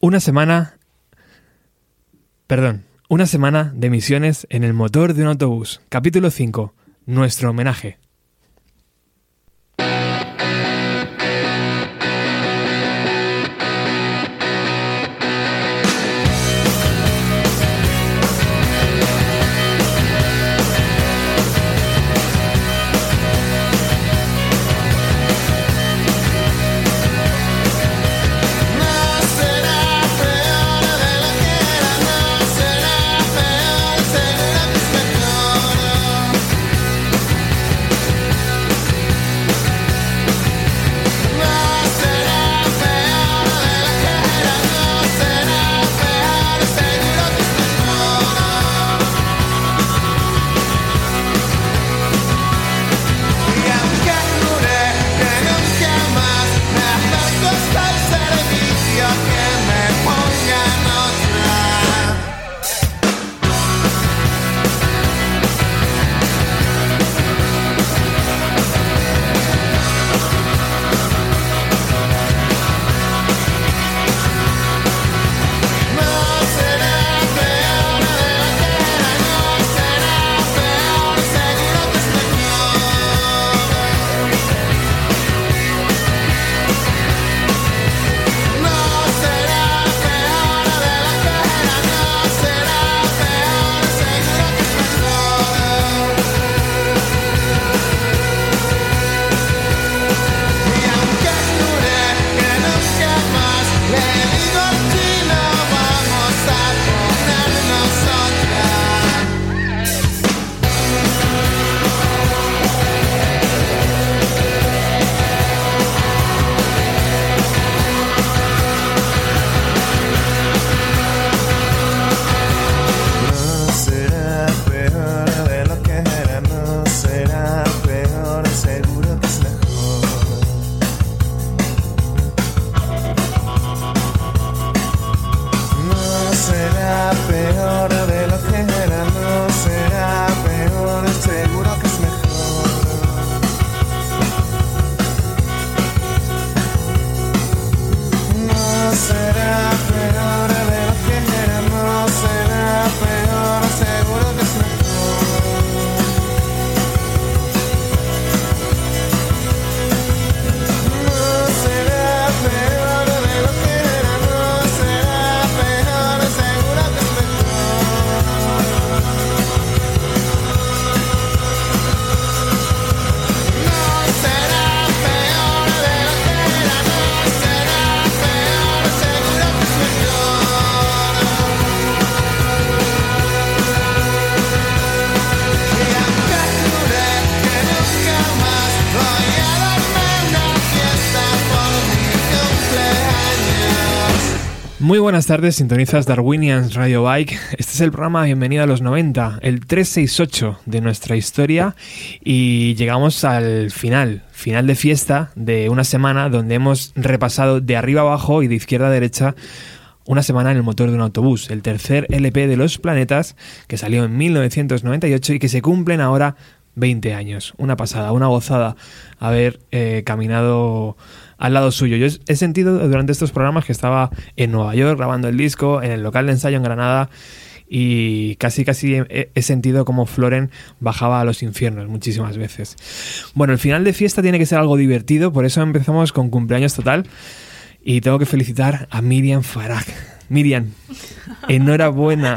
Una semana... Perdón, una semana de misiones en el motor de un autobús. Capítulo 5. Nuestro homenaje. Tardes, sintonizas Darwinians Radio Bike. Este es el programa Bienvenido a los 90, el 368 de nuestra historia y llegamos al final, final de fiesta de una semana donde hemos repasado de arriba abajo y de izquierda a derecha una semana en el motor de un autobús, el tercer LP de los planetas que salió en 1998 y que se cumplen ahora 20 años. Una pasada, una gozada haber eh, caminado al lado suyo. Yo he sentido durante estos programas que estaba en Nueva York grabando el disco, en el local de ensayo en Granada y casi casi he, sentido como Floren bajaba a los infiernos muchísimas veces. Bueno, el final de fiesta tiene que ser algo divertido, por eso empezamos con cumpleaños total y tengo que felicitar a Miriam Farag. Miriam, enhorabuena.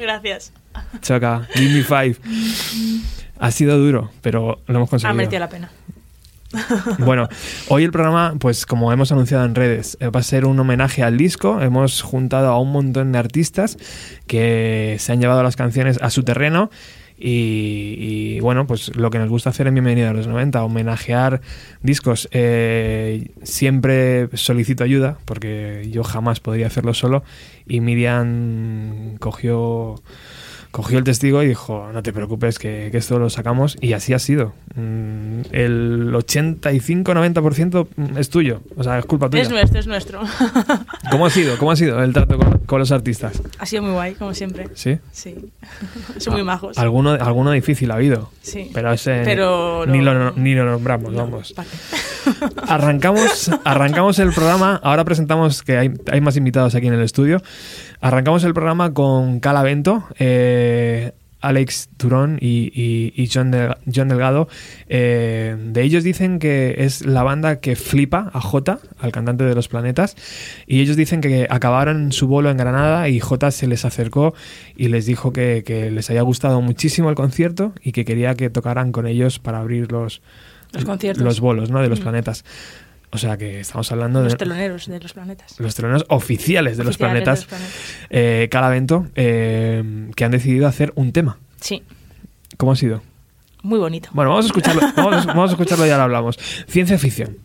Gracias. Choca, give me five. Ha sido duro, pero lo hemos conseguido. Ha merecido la pena. Bueno, hoy el programa, pues como hemos anunciado en redes, eh, va a ser un homenaje al disco. Hemos juntado a un montón de artistas que se han llevado las canciones a su terreno. Y, bueno, pues lo que nos gusta hacer en Bienvenida a los 90, homenajear discos. Eh, siempre solicito ayuda, porque yo jamás podría hacerlo solo. Y Miriam cogió cogió el testigo y dijo, no te preocupes, que, esto lo sacamos. Y así ha sido. Mm, el 85-90% es tuyo. O sea, es culpa tuya. Es nuestro, es nuestro. ¿Cómo ha sido? ¿Cómo ha sido el trato con, con los artistas? Ha sido muy guay, como siempre. ¿Sí? Sí. Son muy majos. Alguno, alguno difícil ha habido. Sí. Pero ese Pero ni, lo, ni lo nombramos, No, vamos. Arrancamos, arrancamos el programa. Ahora presentamos que hay, hay más invitados aquí en el estudio. Arrancamos el programa con Calavento, eh, Alex Turón y, y- y John, John Delgado. Eh, de ellos dicen que es la banda que flipa a Jota, al cantante de los planetas. Y ellos dicen que acabaron su vuelo en Granada y Jota se les acercó y les dijo que, que les había gustado muchísimo el concierto y que quería que tocaran con ellos para abrir los, Los conciertos. los bolos ¿no? de los Mm. planetas. O sea que estamos hablando Los de teloneros de los planetas. los teloneros oficiales de los planetas, de los planetas. eh, Calavento, eh, que han decidido hacer un tema. Sí, ¿Cómo ha sido? muy bonito. Bueno, vamos a escucharlo, vamos a escucharlo y ahora hablamos. Ciencia ficción.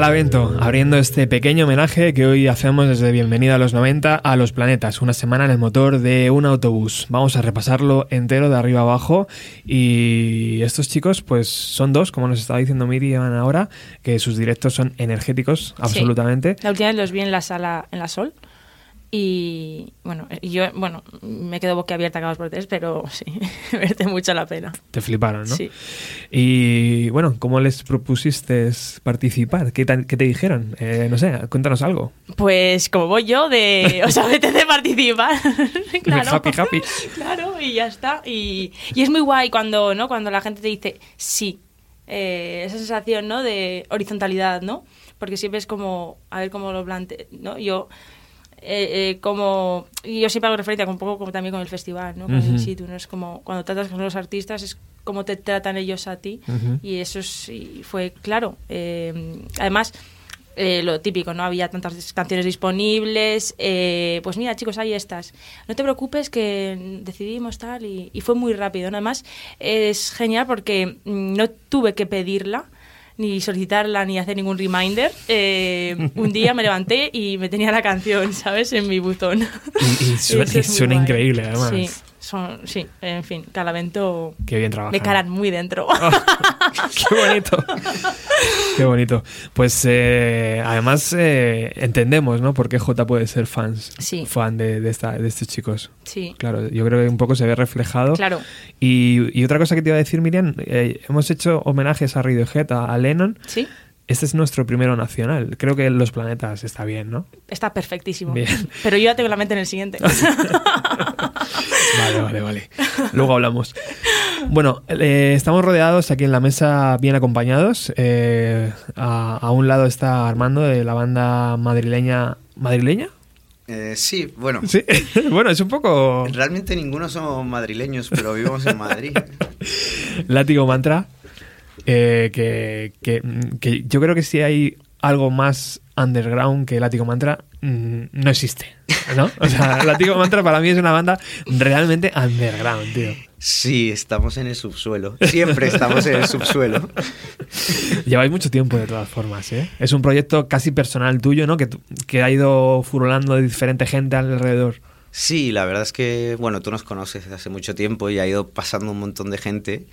Calavento, abriendo este pequeño homenaje que hoy hacemos desde Bienvenida a los 90 a los planetas, una semana en el motor de un autobús. Vamos a repasarlo entero de arriba abajo y estos chicos pues son dos, como nos estaba diciendo Miriam ahora, que sus directos son energéticos, absolutamente. La última vez los vi en la sala, en la Sol. Y bueno, yo, bueno, me quedo boquiabierta cada dos por tres, pero sí, merece mucho la pena. Te fliparon, ¿no? Sí. Y bueno, ¿cómo les propusiste participar? ¿Qué, tan- qué te dijeron? Eh, no sé, cuéntanos algo. Pues como voy yo de, o sea, apetece participar. claro. Happy, happy. Claro, y ya está. Y, y es muy guay cuando, ¿no? Cuando la gente te dice sí. Eh, esa sensación, ¿no? De horizontalidad, ¿no? Porque siempre es como, a ver cómo lo planteo, ¿no? Yo, eh, eh, como, y yo siempre hago referencia un poco como también con el festival, ¿no? Con el situ, ¿no? Es como, cuando tratas con los artistas, es como te tratan ellos a ti. Y eso sí fue claro. Eh, además, eh, lo típico, no había tantas canciones disponibles. eh, pues mira, chicos, hay estas. No te preocupes que decidimos tal y, y fue muy rápido. ¿no? Además, es genial porque mm, no tuve que pedirla ni solicitarla ni hacer ningún reminder. Eh, un día me levanté y me tenía la canción, ¿sabes? En mi buzón. Y, y suena, y increíble, además. Sí, son, sí, en fin, Calavento Qué bien me calan muy dentro. Qué bonito. Qué bonito. Pues eh, además eh, entendemos, ¿no? Por qué J puede ser fans, Sí. fan de, de, esta- de estos chicos. sí, Claro, yo creo que un poco se ve reflejado. claro, Y, y otra cosa que te iba a decir, Miriam, eh, hemos hecho homenajes a Radiohead, a, a Lennon. sí, Este es nuestro primero nacional. Creo que Los Planetas está bien, ¿no? está perfectísimo. Bien. Pero yo ya tengo la mente en el siguiente. Vale, vale, vale. Luego hablamos. Bueno, eh, estamos rodeados aquí en la mesa bien acompañados. Eh, a, a un lado está Armando de la banda madrileña. ¿Madrileña? Eh, sí, bueno. Sí. bueno, es un poco Realmente ninguno somos madrileños, pero vivimos en Madrid. látigo mantra. Eh, que, que- que yo creo que si hay algo más underground que Látigo Mantra, mm, no existe. ¿No? O sea, Látigo Mantra para mí es una banda realmente underground, tío. Sí, estamos en el subsuelo. Siempre estamos en el subsuelo. Lleváis mucho tiempo de todas formas, ¿eh? Es un proyecto casi personal tuyo, ¿no? Que, que ha ido furulando de diferente gente alrededor. Sí, la verdad es que, bueno, tú nos conoces desde hace mucho tiempo y ha ido pasando un montón de gente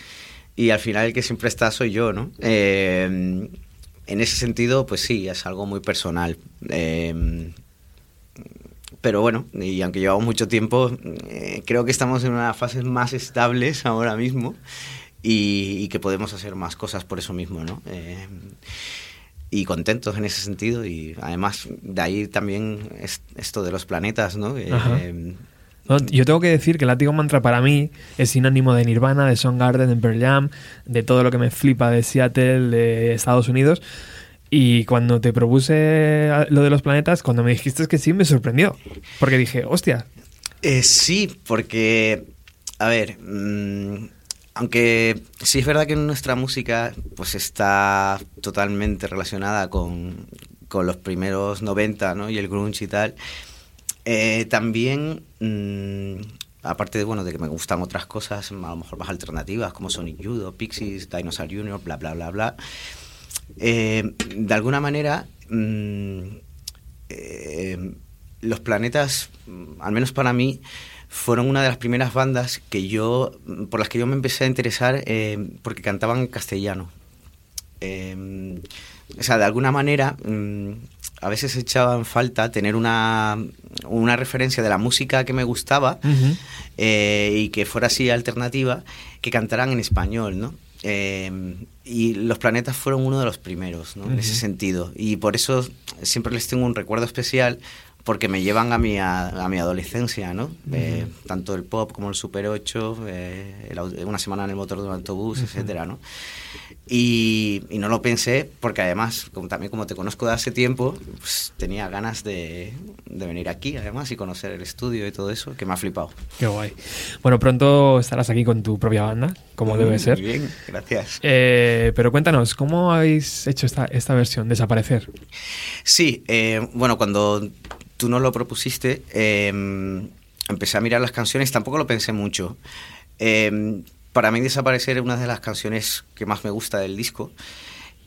y al final el que siempre está soy yo, ¿no? Eh, en ese sentido, pues sí, es algo muy personal. Eh, pero bueno, y aunque llevamos mucho tiempo, eh, creo que estamos en unas fases más estables ahora mismo y, y que podemos hacer más cosas por eso mismo, ¿no? Eh, y contentos en ese sentido y además de ahí también es esto de los planetas, ¿no? Yo tengo que decir que Látigo Mantra para mí es sinónimo de Nirvana, de Soundgarden, de Pearl Jam, de todo lo que me flipa de Seattle, de Estados Unidos. Y cuando te propuse lo de los planetas, cuando me dijiste que sí, me sorprendió. Porque dije, hostia, Eh, sí, porque, a ver, mm, aunque sí es verdad que nuestra música pues está totalmente relacionada con, con los primeros 90, ¿no? Y el grunge y tal, eh, también, mm, aparte de, bueno, de que me gustan otras cosas, a lo mejor más alternativas, como Sonic Judo, Pixies, Dinosaur Jr., bla, bla, bla, bla, eh, de alguna manera... mm, eh, los planetas, mm, al menos para mí, fueron una de las primeras bandas que yo, por las que yo me empecé a interesar porque cantaban en castellano. O sea, de alguna manera, a veces echaba en falta tener una, una referencia de la música que me gustaba eh, y que fuera así alternativa, que cantaran en español, ¿no? Eh, y los planetas fueron uno de los primeros, ¿no? En ese sentido. Y por eso siempre les tengo un recuerdo especial porque me llevan a mi, a, a mi adolescencia, ¿no? Eh, tanto el pop como el Super 8, eh, el una semana en el motor de un autobús, etcétera, ¿no? Y, y no lo pensé porque además, como, también como te conozco de hace tiempo, pues, tenía ganas de, de venir aquí además y conocer el estudio y todo eso, que me ha flipado. qué guay. Bueno, pronto estarás aquí con tu propia banda, como debe Muy ser. bien, gracias. Eh, pero cuéntanos, ¿cómo habéis hecho esta, esta versión? Desaparecer. Sí, bueno, cuando tú nos lo propusiste, eh, empecé a mirar las canciones, tampoco lo pensé mucho. Eh, para mí Desaparecer es una de las canciones que más me gusta del disco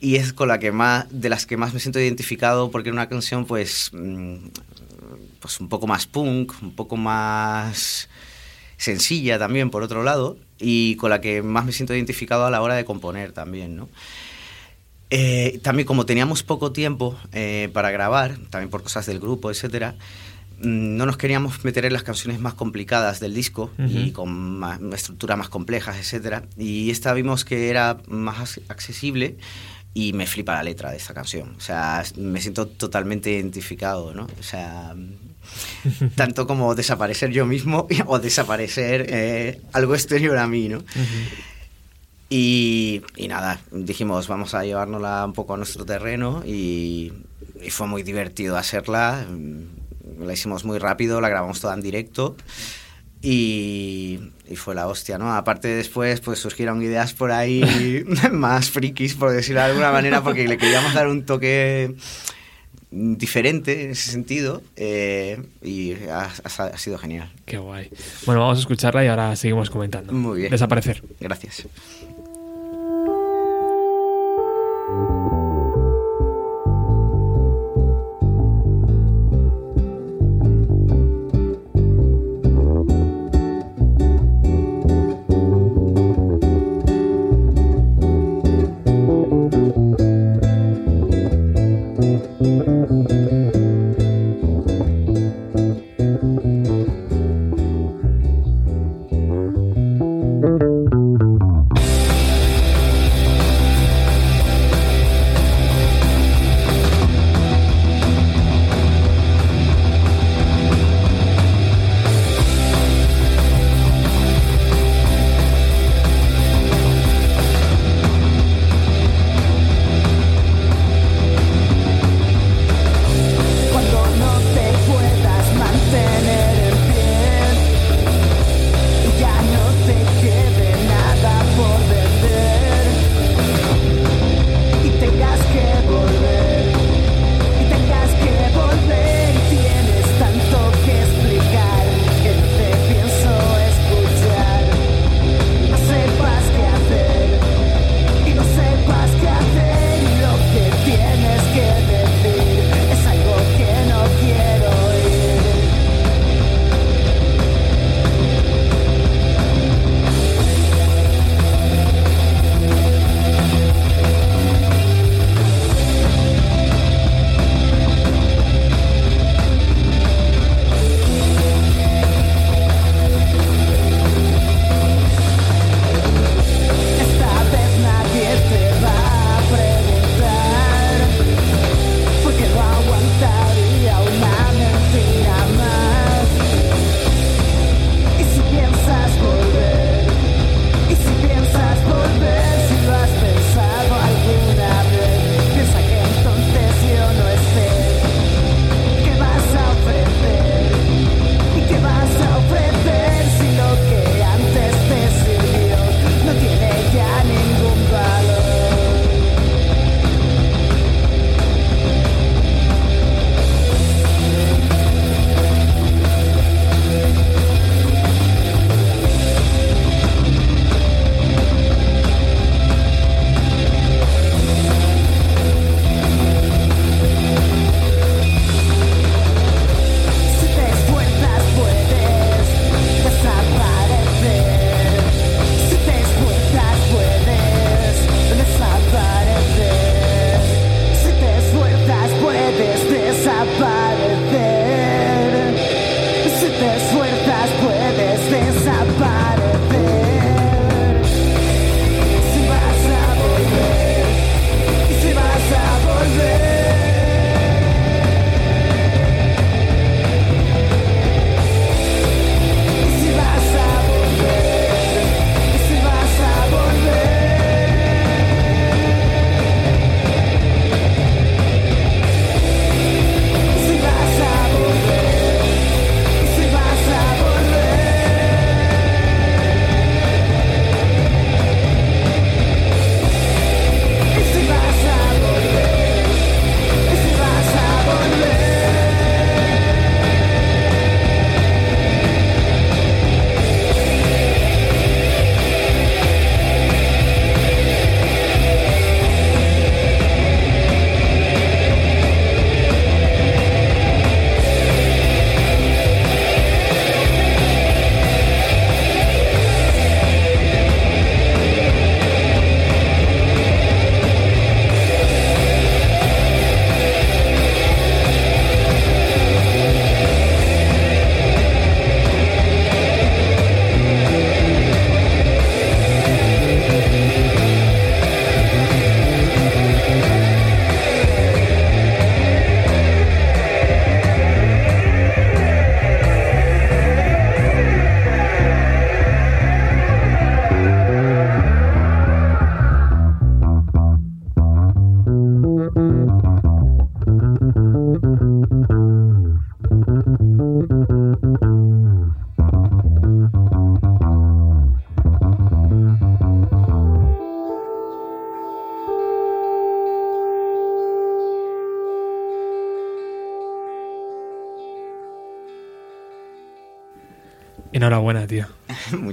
y es con la que más, de las que más me siento identificado porque es una canción pues, mm, pues un poco más punk, un poco más sencilla también por otro lado y con la que más me siento identificado a la hora de componer también, ¿no? Eh, también como teníamos poco tiempo eh, para grabar, también por cosas del grupo, etcétera, mm, no nos queríamos meter en las canciones más complicadas del disco y Ujú. con más, una estructura más complejas, etcétera. Y esta vimos que era más ac- accesible y me flipa la letra de esta canción. O sea, me siento totalmente identificado, ¿no? O sea, mm, tanto como desaparecer yo mismo o desaparecer eh, algo exterior a mí, ¿no? Y, y nada, dijimos, vamos a llevárnosla un poco a nuestro terreno y, y fue muy divertido hacerla. Mm, La hicimos muy rápido, la grabamos toda en directo y, y fue la hostia, ¿no? Aparte después pues surgieron ideas por ahí más frikis, por decirlo de alguna manera, porque le queríamos dar un toque diferente en ese sentido eh, y ha, ha- ha sido genial. Qué guay. Bueno, vamos a escucharla y ahora seguimos comentando. Muy bien. Desaparecer. Gracias.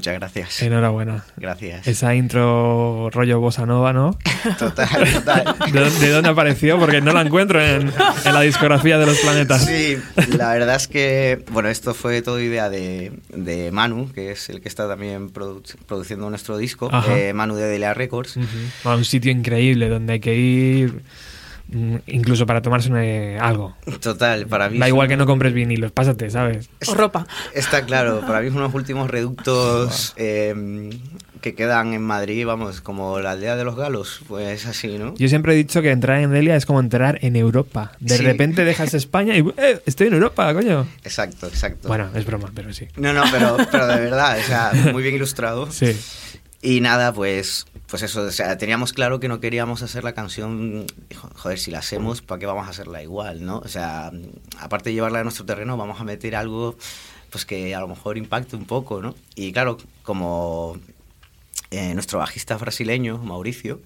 Muchas gracias. Enhorabuena. Gracias. Esa intro rollo bossa nova, ¿no? Total, total. ¿De, dónde- de dónde apareció? Porque no la encuentro en, en la discografía de los planetas. Sí, la verdad es que, bueno, esto fue todo idea de, de Manu, que es el que está también produ- produciendo nuestro disco, eh, Manu de Delia Records. Un sitio increíble donde hay que ir incluso para tomarse una- algo. Total, para mí... Da es igual que no compres vinilos, pásate, ¿sabes? O ropa. Está claro, para mí es unos últimos reductos eh, que quedan en Madrid, vamos, como la aldea de los galos, pues así, ¿no? Yo siempre he dicho que entrar en Delia es como entrar en Europa. De Sí. repente dejas España y ¡eh! estoy en Europa, coño. Exacto, exacto. Bueno, es broma, pero sí. No, no, pero, pero de verdad, o sea, muy bien ilustrado. Sí. Y nada, pues, pues eso, o sea, teníamos claro que no queríamos hacer la canción, jo- joder, si la hacemos, ¿para qué vamos a hacerla igual, no? O sea, aparte de llevarla a nuestro terreno, vamos a meter algo, pues que a lo mejor impacte un poco, ¿no? Y claro, como eh, nuestro bajista brasileño, Mauricio,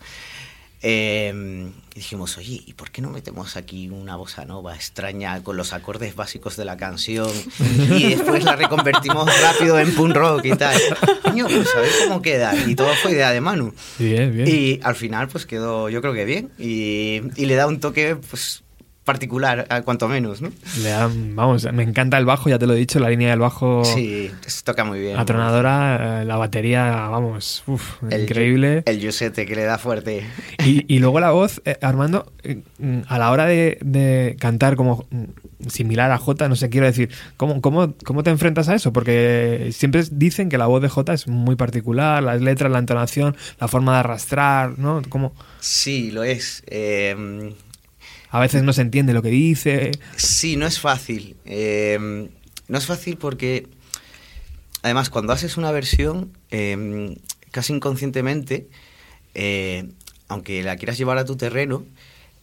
eh, dijimos, oye, ¿y por qué no metemos aquí una bossa nova extraña con los acordes básicos de la canción y después la reconvertimos rápido en punk rock y tal? Coño, pues a ver cómo queda. Y todo fue idea de Manu. Bien, bien. Y al final, pues quedó, yo creo que bien. Y, y le da un toque, pues, particular, a cuanto menos, ¿no? Le dan- vamos, me encanta el bajo, ya te lo he dicho, la línea del bajo Sí, se toca muy bien. atronadora, eh, la batería, vamos, uf, El- increíble. El Yusete que le da fuerte. Y, y luego la voz, eh, Armando, eh, mm, a la hora de, de cantar como mm, similar a Jota, no sé, quiero decir, ¿cómo, cómo, ¿cómo te enfrentas a eso? Porque siempre dicen que la voz de Jota es muy particular, las letras, la entonación, la forma de arrastrar, ¿no? Como Sí, lo es. Eh, a veces no se entiende lo que dice. Sí, no es fácil. Eh, no es fácil porque, además, cuando haces una versión, eh, casi inconscientemente, eh, aunque la quieras llevar a tu terreno,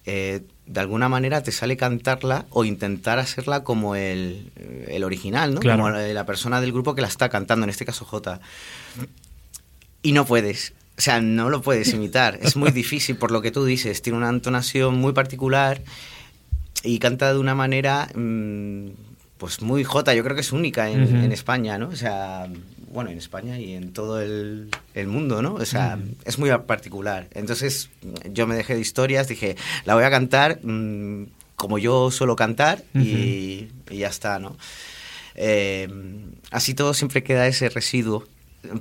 eh, de alguna manera te sale cantarla o intentar hacerla como el, el original, ¿no? Claro. Como la, la persona del grupo que la está cantando, en este caso J. Y no puedes. O sea, no lo puedes imitar. Es muy difícil por lo que tú dices. Tiene una entonación muy particular y canta de una manera mm, pues muy jota. Yo creo que es única en, en España, ¿no? O sea, bueno, en España y en todo el, el mundo, ¿no? O sea, es muy particular. Entonces yo me dejé de historias, dije, la voy a cantar mm, como yo suelo cantar y, y ya está, ¿no? Eh, así todo siempre queda ese residuo.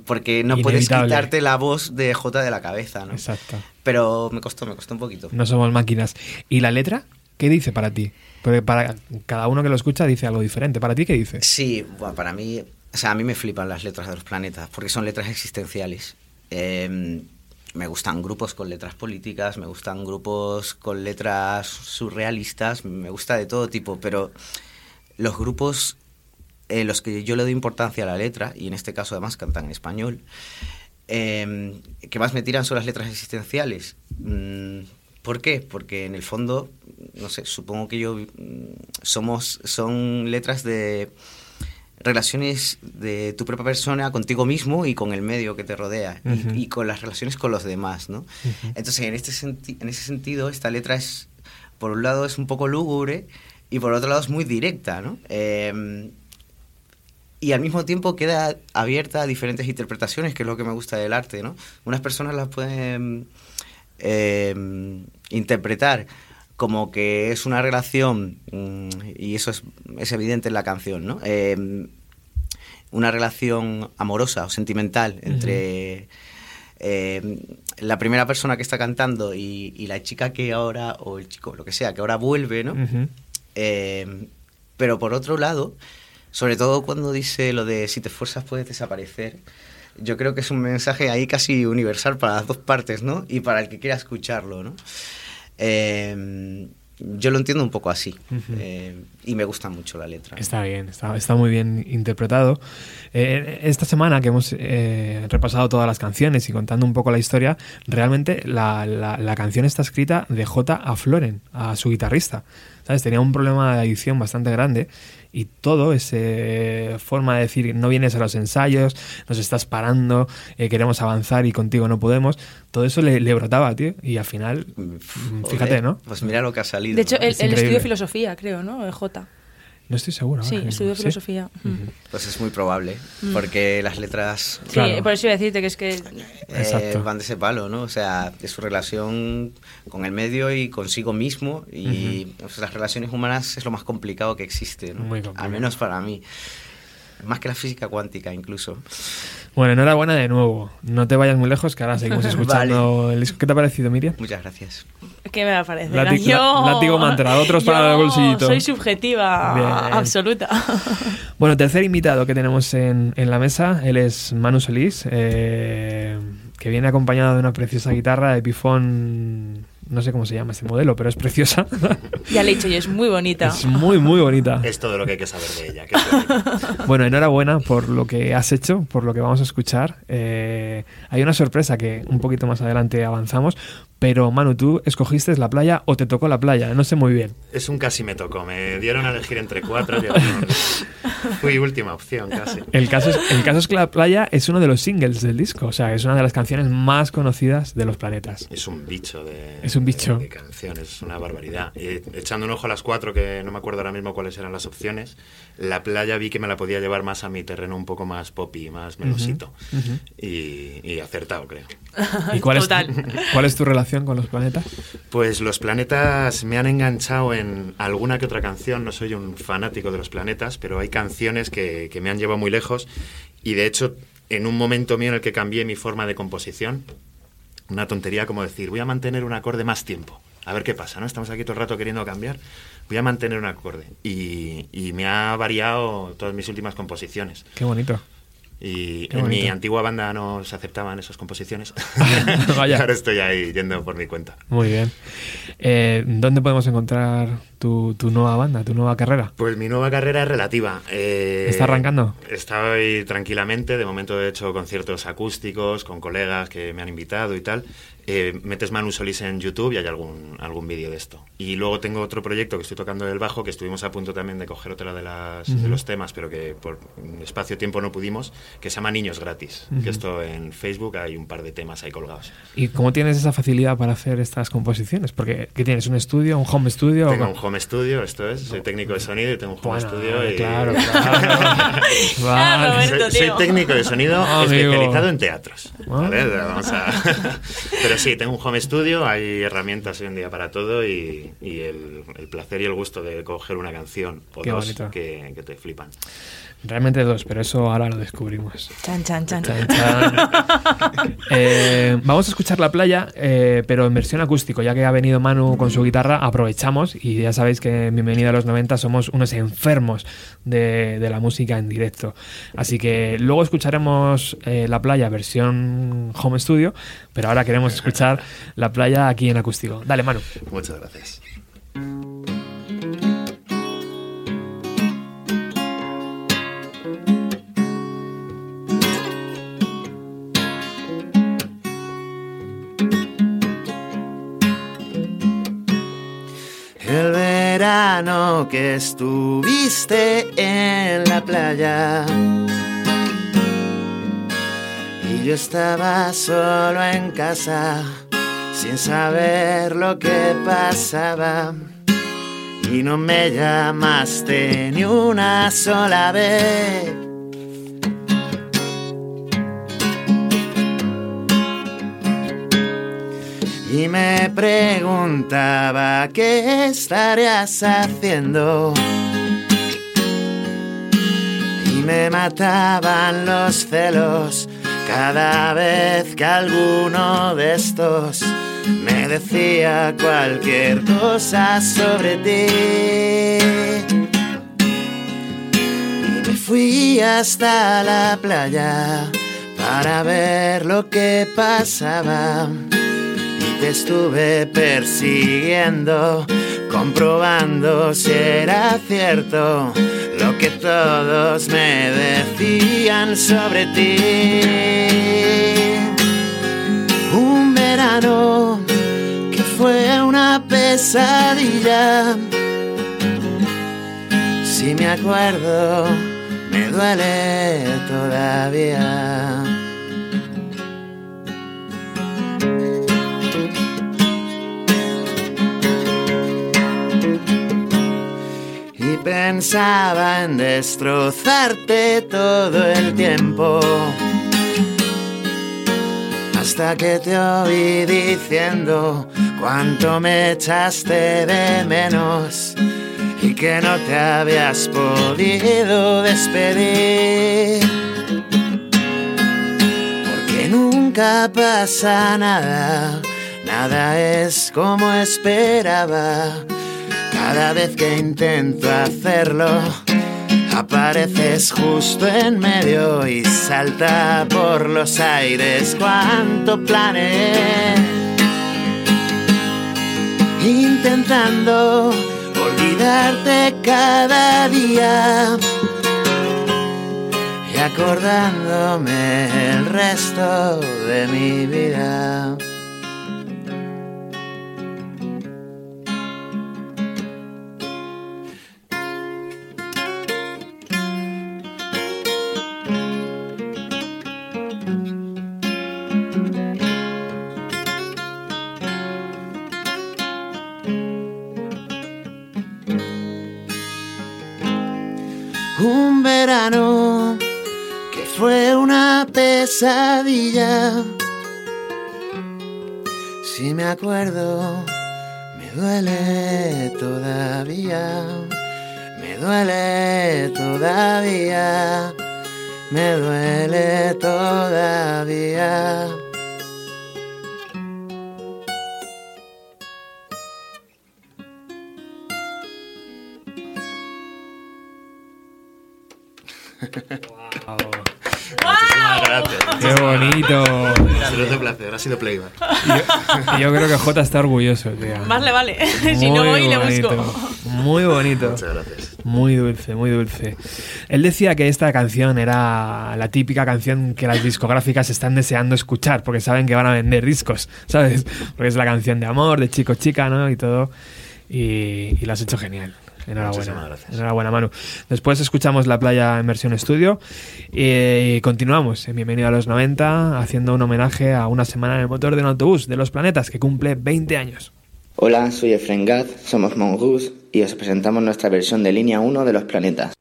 Porque no puedes quitarte la voz de J de la cabeza, ¿no? Exacto. Pero me costó, me costó un poquito. No somos máquinas. ¿Y la letra? ¿Qué dice para ti? Porque para cada uno que lo escucha dice algo diferente. ¿Para ti qué dice? Sí, bueno, para mí, o sea, a mí me flipan las letras de los planetas, porque son letras existenciales. Eh, me gustan grupos con letras políticas, me gustan grupos con letras surrealistas, me gusta de todo tipo, pero los grupos en los que yo le doy importancia a la letra, y en este caso además cantan en español, eh, que más me tiran son las letras existenciales. Mm, ¿Por qué? Porque en el fondo, no sé, supongo que yo mm, somos, son letras de relaciones de tu propia persona contigo mismo y con el medio que te rodea y- Ujú. y, con las relaciones con los demás, ¿no? Ujú. Entonces, en, este en ese sentido, esta letra es, por un lado, es un poco lúgubre y por otro lado es muy directa, ¿no? Eh, y al mismo tiempo queda abierta a diferentes interpretaciones, que es lo que me gusta del arte, ¿no? Unas personas las pueden eh, interpretar como que es una relación, mm, y eso es, es evidente en la canción, ¿no? Eh, una relación amorosa o sentimental entre eh, la primera persona que está cantando y, y la chica que ahora, o el chico, lo que sea, que ahora vuelve, ¿no? Eh, pero por otro lado, sobre todo cuando dice lo de si te esfuerzas puedes desaparecer, yo creo que es un mensaje ahí casi universal para las dos partes, ¿no? Y para el que quiera escucharlo, ¿no? Eh, yo lo entiendo un poco así eh, y me gusta mucho la letra. Está bien, está, está muy bien interpretado. Eh, esta semana que hemos eh, repasado todas las canciones y contando un poco la historia, realmente la, la- la canción está escrita de J a Floren, a su guitarrista. ¿Sabes? Tenía un problema de adicción bastante grande y todo esa forma de decir no vienes a los ensayos, nos estás parando, eh, queremos avanzar y contigo no podemos, todo eso le, le brotaba, tío. Y al final, mm, Joder, fíjate, ¿no? Pues mira lo que ha salido. De hecho, ¿no? él, Es él increíble. estudió filosofía, creo, ¿no? El J. No estoy seguro. Sí, ¿Sí? filosofía. Mm. Pues es muy probable, porque las letras Sí, Claro. por eso iba a decirte que es que eh, Exacto. van de ese palo, ¿no? O sea, de su relación con el medio y consigo mismo. Y pues, las relaciones humanas es lo más complicado que existe, ¿no? Muy complicado. Al menos para mí. Más que la física cuántica, incluso. Bueno, enhorabuena de nuevo. No te vayas muy lejos, que ahora seguimos escuchando el disco. ¿Qué te ha parecido, Miriam? Muchas gracias. ¿Qué me va a parecer? Látigo- Yo- látigo mantra, otros para el bolsillito. Soy subjetiva Bien. absoluta. Bueno, tercer invitado que tenemos en, en la mesa, él es Manu Solís, eh, que viene acompañado de una preciosa guitarra Epiphone, no sé cómo se llama este modelo, pero es preciosa. ya le he dicho yo, es muy bonita. es muy, muy bonita. Es todo lo que hay que saber de ella. que. Bueno, enhorabuena por lo que has hecho, por lo que vamos a escuchar. Eh, hay una sorpresa que un poquito más adelante avanzamos, pero Manu, tú escogiste la playa o te tocó la playa, no sé muy bien. es un casi me tocó. Me dieron a elegir entre cuatro. yo- Fui última opción casi. El caso, es, el caso es que la playa es uno de los singles del disco, o sea, es una de las canciones más conocidas de los planetas. Es un bicho de, Es un bicho. de, de canciones, es una barbaridad. Y echando un ojo a las cuatro, que no me acuerdo ahora mismo cuáles eran las opciones, la playa vi que me la podía llevar más a mi terreno un poco más poppy, más melosito. y, y acertado, creo. ¿Y cuál Total. es, cuál es tu relación con los planetas? Pues los planetas me han enganchado en alguna que otra canción. No soy un fanático de los planetas, pero hay canciones que, que me han llevado muy lejos. Y de hecho, en un momento mío en el que cambié mi forma de composición, una tontería como decir, voy a mantener un acorde más tiempo. A ver qué pasa, ¿no? Estamos aquí todo el rato queriendo cambiar. Voy a mantener un acorde. Y, y me ha variado todas mis últimas composiciones. Qué bonito. Y en mi antigua banda no se aceptaban esas composiciones. Ahora estoy ahí yendo por mi cuenta. Muy bien. Eh, ¿Dónde podemos encontrar tu, tu nueva banda, tu nueva carrera? Pues mi nueva carrera es relativa. Eh, ¿Está arrancando? Estoy tranquilamente. De momento he hecho conciertos acústicos con colegas que me han invitado y tal. Eh, metes Manu Solís en YouTube y hay algún, algún vídeo de esto. Y luego tengo otro proyecto que estoy tocando el bajo, que estuvimos a punto también de coger otra de, las, de los temas, pero que por espacio-tiempo no pudimos, que se llama Niños Gratis. Que esto en Facebook hay un par de temas ahí colgados. ¿Y cómo tienes esa facilidad para hacer estas composiciones? Porque ¿qué tienes? ¿Un estudio? ¿Un home studio? Tengo ¿O- un home studio, esto es, soy técnico de sonido y tengo un home Bueno, studio. Y... claro, claro. Vale. Roberto. Soy, técnico de sonido especializado en teatros. ¿vale? Ah. Vamos a- Pero sí, tengo un home studio, hay herramientas hoy en día para todo y, y el, el placer y el gusto de coger una canción o Qué dos que te flipan. Realmente dos, pero eso ahora lo descubrimos. Chan, chan, chan. Chan, chan. Eh, vamos a escuchar la playa, eh, pero en versión acústico, ya que ha venido Manu con su guitarra, aprovechamos y ya sabéis que en Bienvenido a los 90 somos unos enfermos de, de la música en directo. Así que luego escucharemos eh, la playa versión home studio, pero ahora queremos escuchar la playa aquí en acústico. Dale, Manu. Muchas gracias. El verano que estuviste en la playa y yo estaba solo en casa sin saber lo que pasaba y no me llamaste ni una sola vez. Y me preguntaba qué estarías haciendo. Y me mataban los celos cada vez que alguno de estos me decía cualquier cosa sobre ti. Y me fui hasta la playa para ver lo que pasaba te estuve persiguiendo, comprobando si era cierto lo que todos me decían sobre ti. Un verano que fue una pesadilla. Si me acuerdo, me duele todavía. Pensaba en destrozarte todo el tiempo. Hasta que te oí diciendo cuánto me echaste de menos y que no te habías podido despedir. Porque nunca pasa nada, nada es como esperaba. Cada vez que intento hacerlo, apareces justo en medio y salta por los aires cuánto planeé. Intentando olvidarte cada día y acordándome el resto de mi vida. Un verano que fue una pesadilla. Si me acuerdo, me duele todavía. Me duele todavía. Me duele todavía. Muchísimas gracias. ¡Qué bonito! Ha sido un placer, ha sido playback. Y yo creo que J está orgulloso, tío. Más le vale. si no Muy voy, le bonito, busco. Muy bonito. Muchas gracias. Muy dulce, muy dulce. Él decía que esta canción era la típica canción que las discográficas están deseando escuchar porque saben que van a vender discos, ¿sabes? Porque es la canción de amor, de chico chica, ¿no? Y todo. Y, y lo has hecho genial. Enhorabuena. Muchísimas gracias. Enhorabuena, Manu. Después escuchamos La Playa en versión estudio y continuamos en Bienvenido a los 90 haciendo un homenaje a una semana en el motor de un autobús de los planetas que cumple 20 años. Hola, soy Efren Gaz, somos Mongoose y os presentamos nuestra versión de línea 1 de los planetas.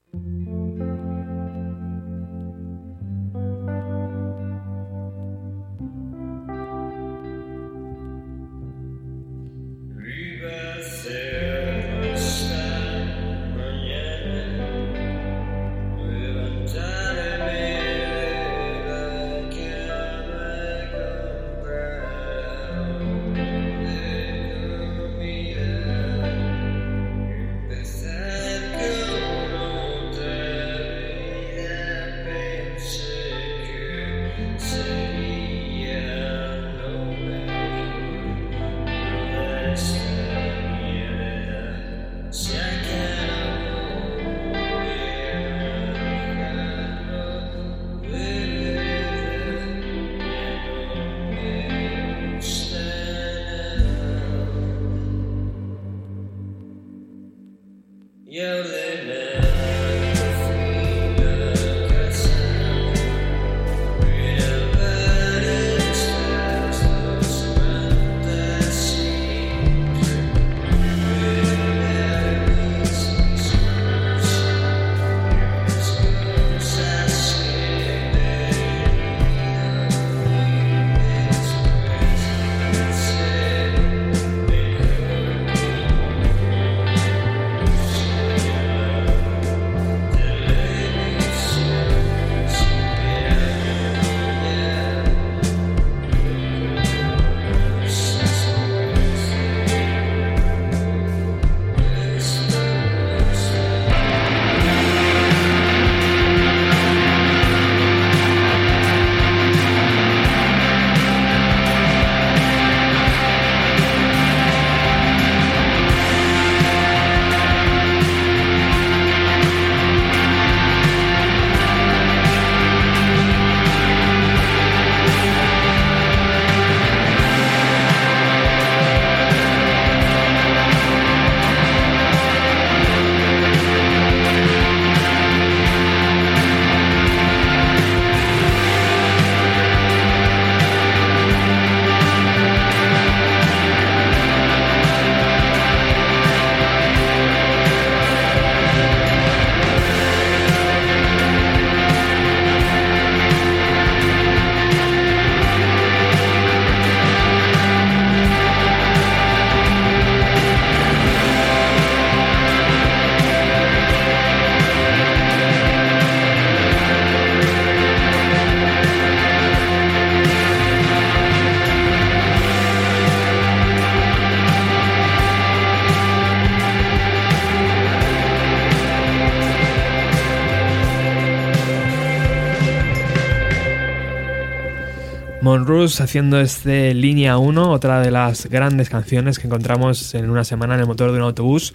Monrus haciendo este Línea 1, otra de las grandes canciones que encontramos en una semana en el motor de un autobús.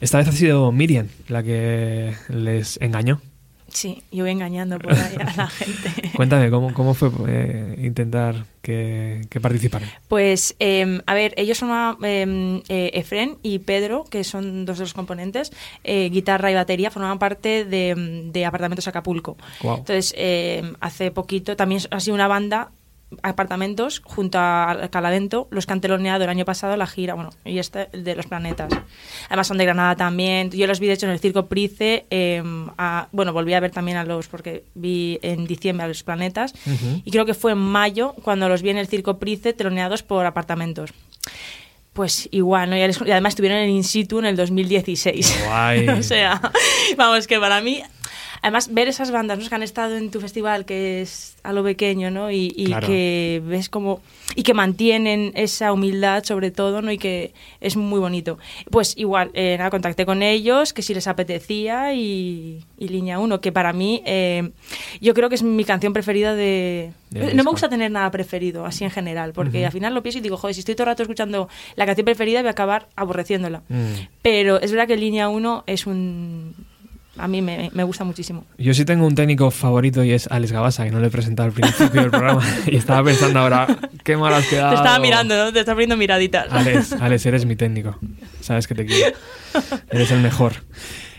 Esta vez ha sido Miriam la que les engañó. Sí, yo voy engañando por ahí a la gente. Cuéntame, ¿cómo, cómo fue eh, intentar que, que participaran? Pues, eh, a ver, ellos son eh, eh, Efren y Pedro, que son dos de los componentes, eh, guitarra y batería, formaban parte de, de Apartamentos Acapulco. Entonces, eh, hace poquito también ha sido una banda apartamentos junto a Calavento los que han teloneado el año pasado la gira bueno y este de los planetas además son de Granada también yo los vi de hecho en el circo Price eh, a- bueno volví a ver también a los porque vi en diciembre a los planetas y creo que fue en mayo cuando los vi en el circo Price teloneados por apartamentos pues igual, ¿no? Y además- y además estuvieron en In situ en el 2016. Guay. o sea, vamos, que para mí... Además, ver esas bandas ¿no? que han estado en tu festival, que es a lo pequeño, ¿no? Y, y Claro. que ves como... Y que mantienen esa humildad, sobre todo, ¿no? Y que es muy bonito. Pues igual, eh, nada, contacté con ellos, que si les apetecía, y, y Línea 1, que para mí... eh, yo creo que es mi canción preferida de... No me gusta tener nada preferido, así en general, porque al final lo pienso y digo, joder, si estoy todo el rato escuchando la canción preferida, voy a acabar aborreciéndola. Mm. Pero es verdad que Línea 1 es un... A mí me, me gusta muchísimo. Yo sí tengo un técnico favorito y es Alex Gabasa, que no le he presentado al principio del programa. Y estaba pensando ahora, qué mal has quedado. Te estaba mirando, ¿no? Te estaba poniendo miraditas. Alex, Alex, eres mi técnico. Sabes que te quiero. Eres el mejor.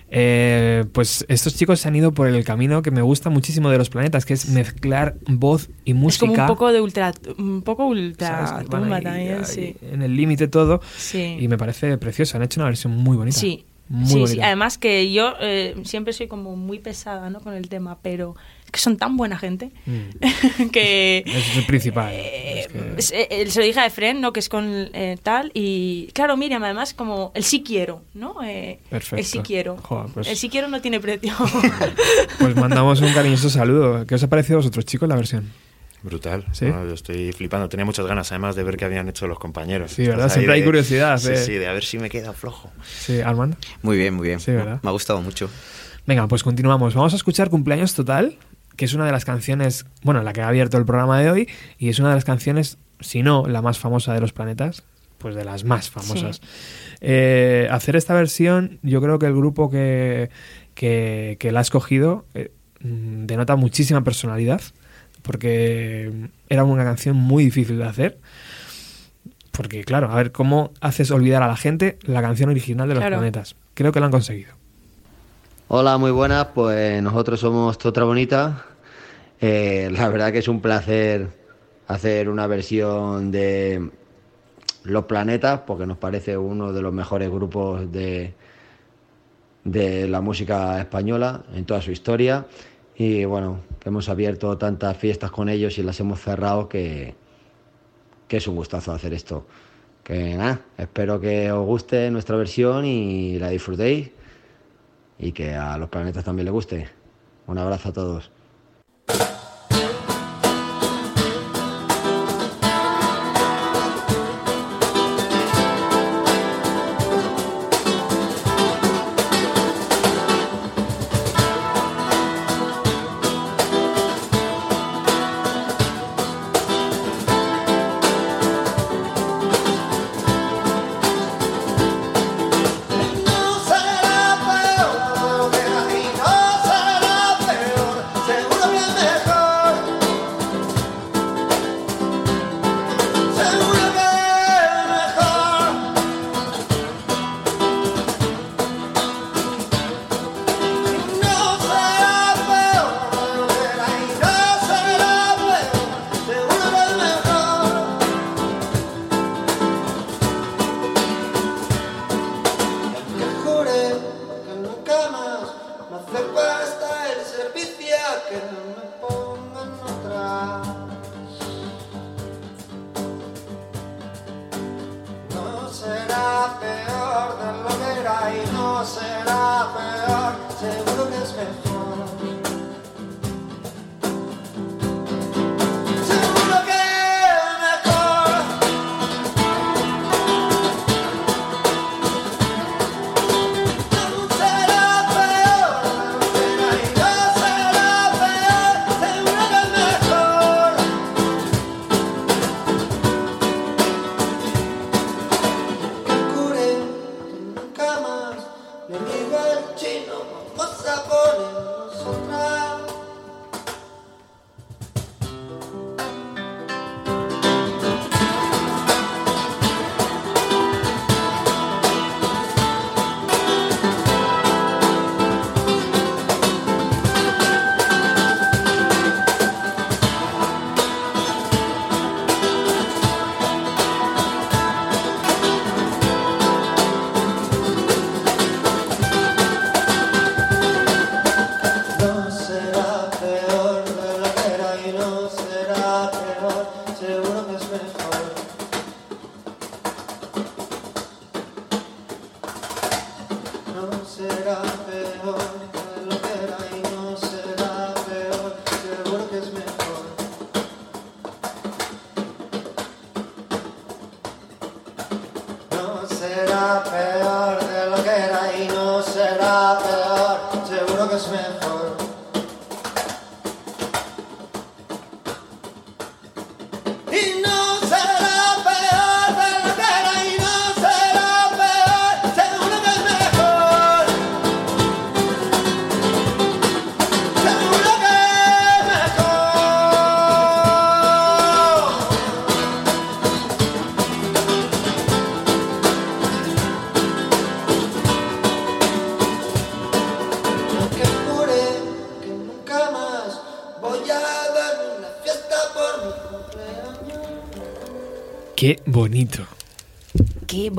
Eh, pues estos chicos se han ido por el camino que me gusta muchísimo de los planetas, que es mezclar voz y es música. como un poco de ultra... Un poco ultra tumba ahí- también, ahí sí. En el límite todo. Sí. Y me parece precioso. Han hecho una versión muy bonita. Sí. Muy sí, sí, además que yo eh, siempre soy como muy pesada ¿no? con el tema, pero es que son tan buena gente Mm. que... Ese es el principal. Eh, Es que- es- eh, se lo dije a Efren, ¿no? Que es con eh, tal. Y claro, Miriam, además, como el sí quiero, ¿no? Eh, Perfecto. El sí quiero. Joder, pues- El sí quiero no tiene precio. Pues mandamos un cariñoso saludo. ¿Qué os ha parecido a vosotros, chicos, la versión? Brutal. ¿Sí? Yo estoy flipando. Tenía muchas ganas, además, de ver qué habían hecho los compañeros. Sí, ¿verdad? Siempre hay de- curiosidad, Sí, eh. sí, de a ver si me queda flojo. Sí, Armando. Muy bien, muy bien. Sí, ¿verdad? Me ha gustado mucho. Venga, pues continuamos. Vamos a escuchar Cumpleaños Total, que es una de las canciones, bueno, la que ha abierto el programa de hoy, y es una de las canciones, si no la más famosa de los planetas, pues de las más famosas. Eh, hacer esta versión, yo creo que el grupo que, que, que la ha escogido eh, mm, denota muchísima personalidad, porque era una canción muy difícil de hacer. Porque, claro, a ver, ¿cómo haces olvidar a la gente la canción original de los Claro. planetas? Creo que lo han conseguido. Hola, muy buenas. Pues nosotros somos Totra Bonita. Eh, la verdad que es un placer hacer una versión de Los Planetas, porque nos parece uno de los mejores grupos de, de la música española en toda su historia. Y bueno, hemos abierto tantas fiestas con ellos y las hemos cerrado que, que es un gustazo hacer esto. Que nada, espero que os guste nuestra versión y la disfrutéis y que a los planetas también les guste. Un abrazo a todos.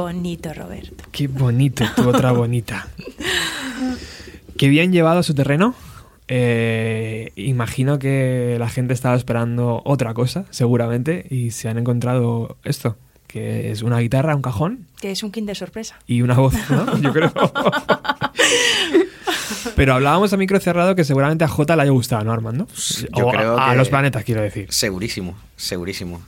Bonito, Roberto. Qué bonito, tu otra bonita. Qué bien llevado a su terreno. Eh, imagino que la gente estaba esperando otra cosa, seguramente, y se han encontrado esto, que es una guitarra, un cajón Que es un kinder sorpresa. y una voz, ¿no? Yo creo. Pero hablábamos a micro cerrado que seguramente a Jota le haya gustado, ¿no, Armando? Yo O a- creo a, que- los planetas, quiero decir. Segurísimo, segurísimo.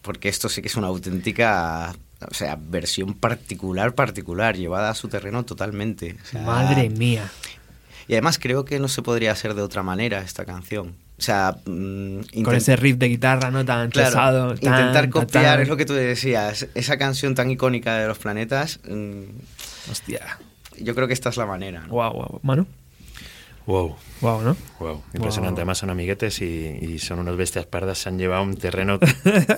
Porque esto sí que es una auténtica, o sea, versión particular, particular, llevada a su terreno totalmente. O sea, Madre mía. Y además creo que no se podría hacer de otra manera esta canción. O sea, mm, Con ese riff de guitarra, ¿no? Tan Claro, pesado. tan, intentar copiar, tan. es lo que tú decías, esa canción tan icónica de los planetas, mm, Hostia. yo creo que esta es la manera. ¿no? Guau, guau. Manu. Wow. Guau, ¿no? Wow, impresionante. Wow. Además son amiguetes y, y son unos bestias pardas. Se han llevado un terreno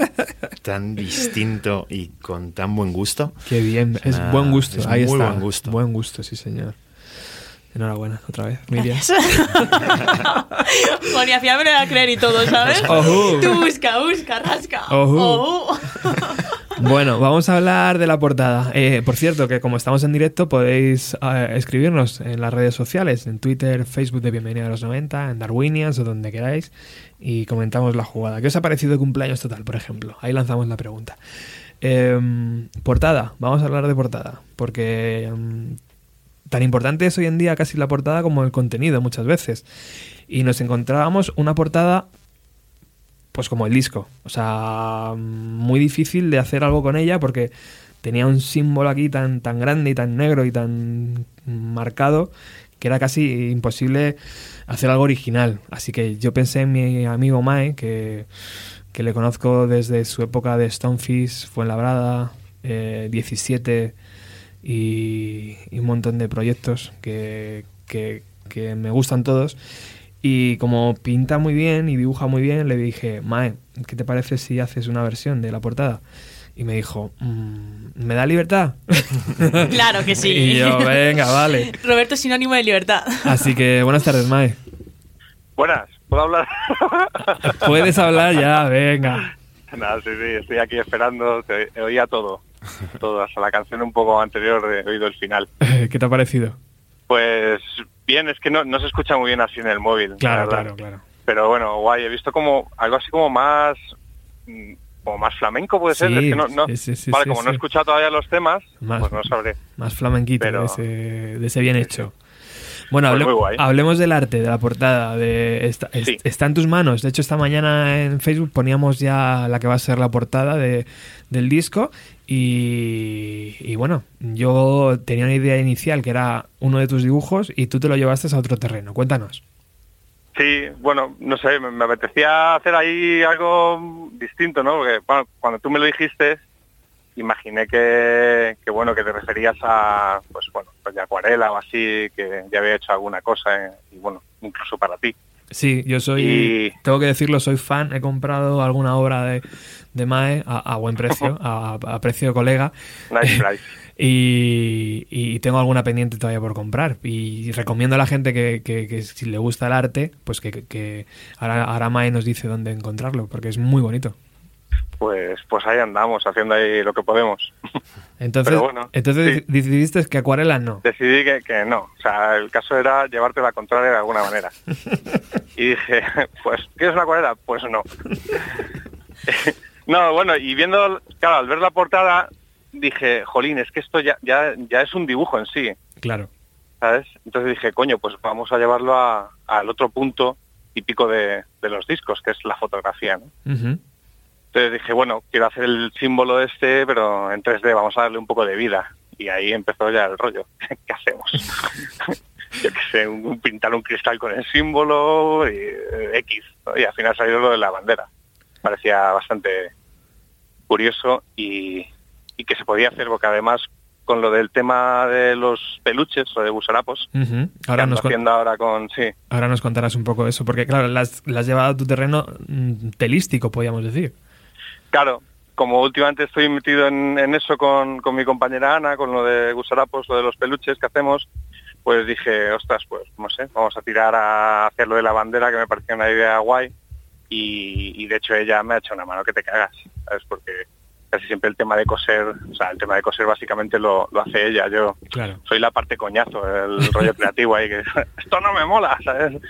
tan distinto y con tan buen gusto. Qué bien. Es buen gusto. es Ahí muy está. buen gusto. Buen gusto, sí, señor. Enhorabuena, otra vez. Miriam. Bueno, y al final me lo voy a creer y todo, ¿sabes? Ojú. Tú busca, busca, rasca. Ojú. Ojú. Bueno, vamos a hablar de la portada. Eh, por cierto, que como estamos en directo, podéis eh, escribirnos en las redes sociales, en Twitter, Facebook de Bienvenida a los 90, en Darwinians o donde queráis, y comentamos la jugada. ¿Qué os ha parecido de cumpleaños total, por ejemplo? Ahí lanzamos la pregunta. Em, portada, vamos a hablar de portada, porque em, tan importante es hoy en día casi la portada como el contenido muchas veces. Y nos encontrábamos una portada pues como el disco. O sea, muy difícil de hacer algo con ella porque tenía un símbolo aquí tan, tan grande y tan negro y tan marcado que era casi imposible hacer algo original. Así que yo pensé en mi amigo Mae, que, que le conozco desde su época de Stonefish, Fuenlabrada, eh, 17 y, un montón de proyectos que, que me gustan todos. Y como pinta muy bien y dibuja muy bien, le dije, Mae, ¿qué te parece si haces una versión de la portada? Y me dijo, "Mm, ¿me da libertad? Claro que sí. Y yo, venga, vale. Roberto es sinónimo de libertad. Así que buenas tardes, Mae. Buenas, ¿puedo hablar? Puedes hablar ya, venga. Nada, sí, sí, estoy aquí esperando, te, oía todo, todo, hasta la canción un poco anterior he oído el final. ¿Qué te ha parecido? Pues bien, es que no, no se escucha muy bien así en el móvil. la Claro, claro, claro. Pero bueno, guay, he visto como algo así como más mm, como más flamenco puede ser, es que no, no- sí, sí, vale, como no he escuchado todavía los temas, Más- pues no sabré. Más flamenquito Pero- de, ese, de ese bien hecho. Bueno, Pues hable- muy guay. hablemos del arte, de la portada. De está, es- Sí. está en tus manos. De hecho, esta mañana en Facebook poníamos ya la que va a ser la portada de, del disco. Y, bueno, yo tenía una idea inicial que era uno de tus dibujos y tú te lo llevaste a otro terreno. Cuéntanos. Sí, bueno, no sé, me, apetecía hacer ahí algo distinto, ¿no? Porque cuando tú me lo dijiste, imaginé que, que, bueno, que te referías a, pues bueno, pues de acuarela o así, que ya había hecho alguna cosa, eh, y bueno, incluso para ti. Sí, yo soy, Y- tengo que decirlo, soy fan. He comprado alguna obra de, de Mae a, a buen precio, a, a precio de colega. Nice price. Y, y tengo alguna pendiente todavía por comprar. Y recomiendo a la gente que, que- que si le gusta el arte, pues que, que- que ahora, ahora Mae nos dice dónde encontrarlo, porque es muy bonito. Pues, pues ahí andamos, haciendo ahí lo que podemos. Entonces, bueno, entonces sí. decidiste que acuarela no. decidí que, que no. O sea, el caso era llevarte la contraria de alguna manera. y dije, pues, ¿quieres una acuarela? Pues no. no, bueno, y viendo, claro, al ver la portada, dije, jolín, es que esto ya, ya, ya es un dibujo en sí, Claro. ¿sabes? Entonces dije, coño, pues vamos a llevarlo a- al otro punto típico de, de los discos, que es la fotografía, ¿no? Entonces dije, bueno, quiero hacer el símbolo este, pero en 3D, vamos a darle un poco de vida. Y ahí empezó ya el rollo. ¿Qué hacemos? Yo qué sé, un- pintar un cristal con el símbolo y eh, X. ¿no? Y al final salió lo de la bandera. Parecía bastante curioso y, y que se podía hacer, porque además con lo del tema de los peluches o de busarapos, Ahora, nos, haciendo ahora con... Sí, ahora nos contarás un poco eso, porque claro, la has, la has llevado a tu terreno mm, telístico, podríamos decir. Claro, como últimamente estoy metido en, en eso con, con mi compañera Ana, con lo de Gusarapos, lo de los peluches que hacemos, pues dije, ostras, pues no sé, vamos a tirar a hacer lo de la bandera, que me parecía una idea guay, y, y de hecho ella me ha hecho una mano que te cagas, ¿sabes? Porque casi siempre el tema de coser, o sea, el tema de coser básicamente lo, lo hace ella, yo Claro. soy la parte coñazo, el rollo creativo ahí, que esto no me mola, ¿sabes?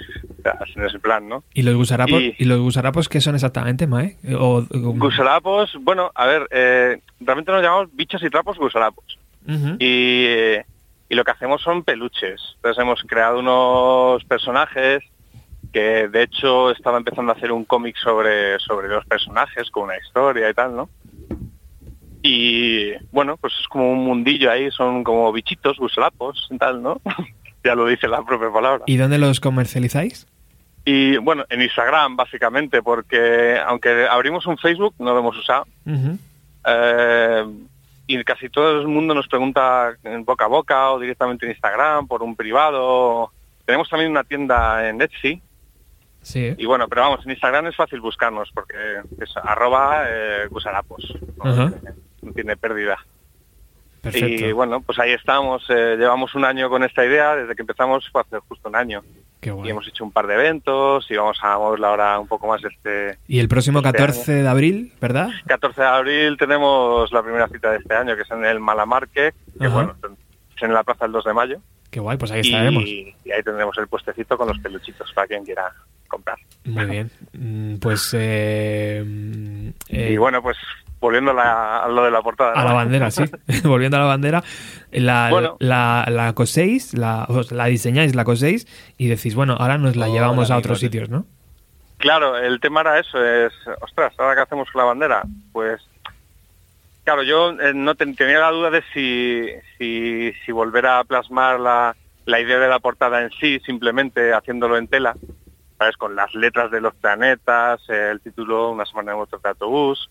O sea, en ese plan, ¿no? ¿Y los gusarapos, Y- y... los gusarapos qué son exactamente, Mae? O, o- Gusarapos, bueno, a ver, eh, realmente nos llamamos bichos y trapos gusarapos. Y, eh, y lo que hacemos son peluches. Entonces hemos creado unos personajes que de hecho estaba empezando a hacer un cómic sobre, sobre los personajes con una historia y tal, ¿no? Y bueno, pues es como un mundillo ahí, son como bichitos, gusalapos y tal, ¿no? ya lo dice la propia palabra. ¿Y dónde los comercializáis? Y bueno, en Instagram básicamente, porque aunque abrimos un Facebook, no lo hemos usado. Eh, y casi todo el mundo nos pregunta en boca a boca o directamente en Instagram, por un privado. Tenemos también una tienda en Etsy. Sí. Y bueno, pero vamos, en Instagram es fácil buscarnos porque es arroba eh, gusarapos. No tiene pérdida. Perfecto. Y bueno, pues ahí estamos. eh, llevamos un año con esta idea. Desde que empezamos fue hace justo un año. Qué Y guay. hemos hecho un par de eventos y vamos a moverla ahora un poco más este, Y el próximo este 14 de abril, ¿verdad? 14 de abril tenemos la primera cita de este año, que es en el Malamarque, que Ajá. bueno, es en la plaza del 2 de mayo. Qué guay, pues ahí estaremos. Y, y ahí tendremos el puestecito con los peluchitos para quien quiera comprar. Muy bien. Mm, Pues eh, mm, eh, Y bueno, pues volviendo a, la- a lo de la portada. a la bandera, sí. Volviendo a la bandera, la, Bueno. la, la coséis, la, os la diseñáis, la coséis y decís, bueno, ahora nos la llevamos a otros sitios, ¿no? Claro, el tema era eso, es, ostras, ¿ahora qué hacemos con la bandera? Pues, claro, yo eh, no ten- tenía la duda de si, si, si volver a plasmar la, la idea de la portada en sí, simplemente haciéndolo en tela, ¿sabes? Con las letras de los planetas, el título, una semana en otro de autobús,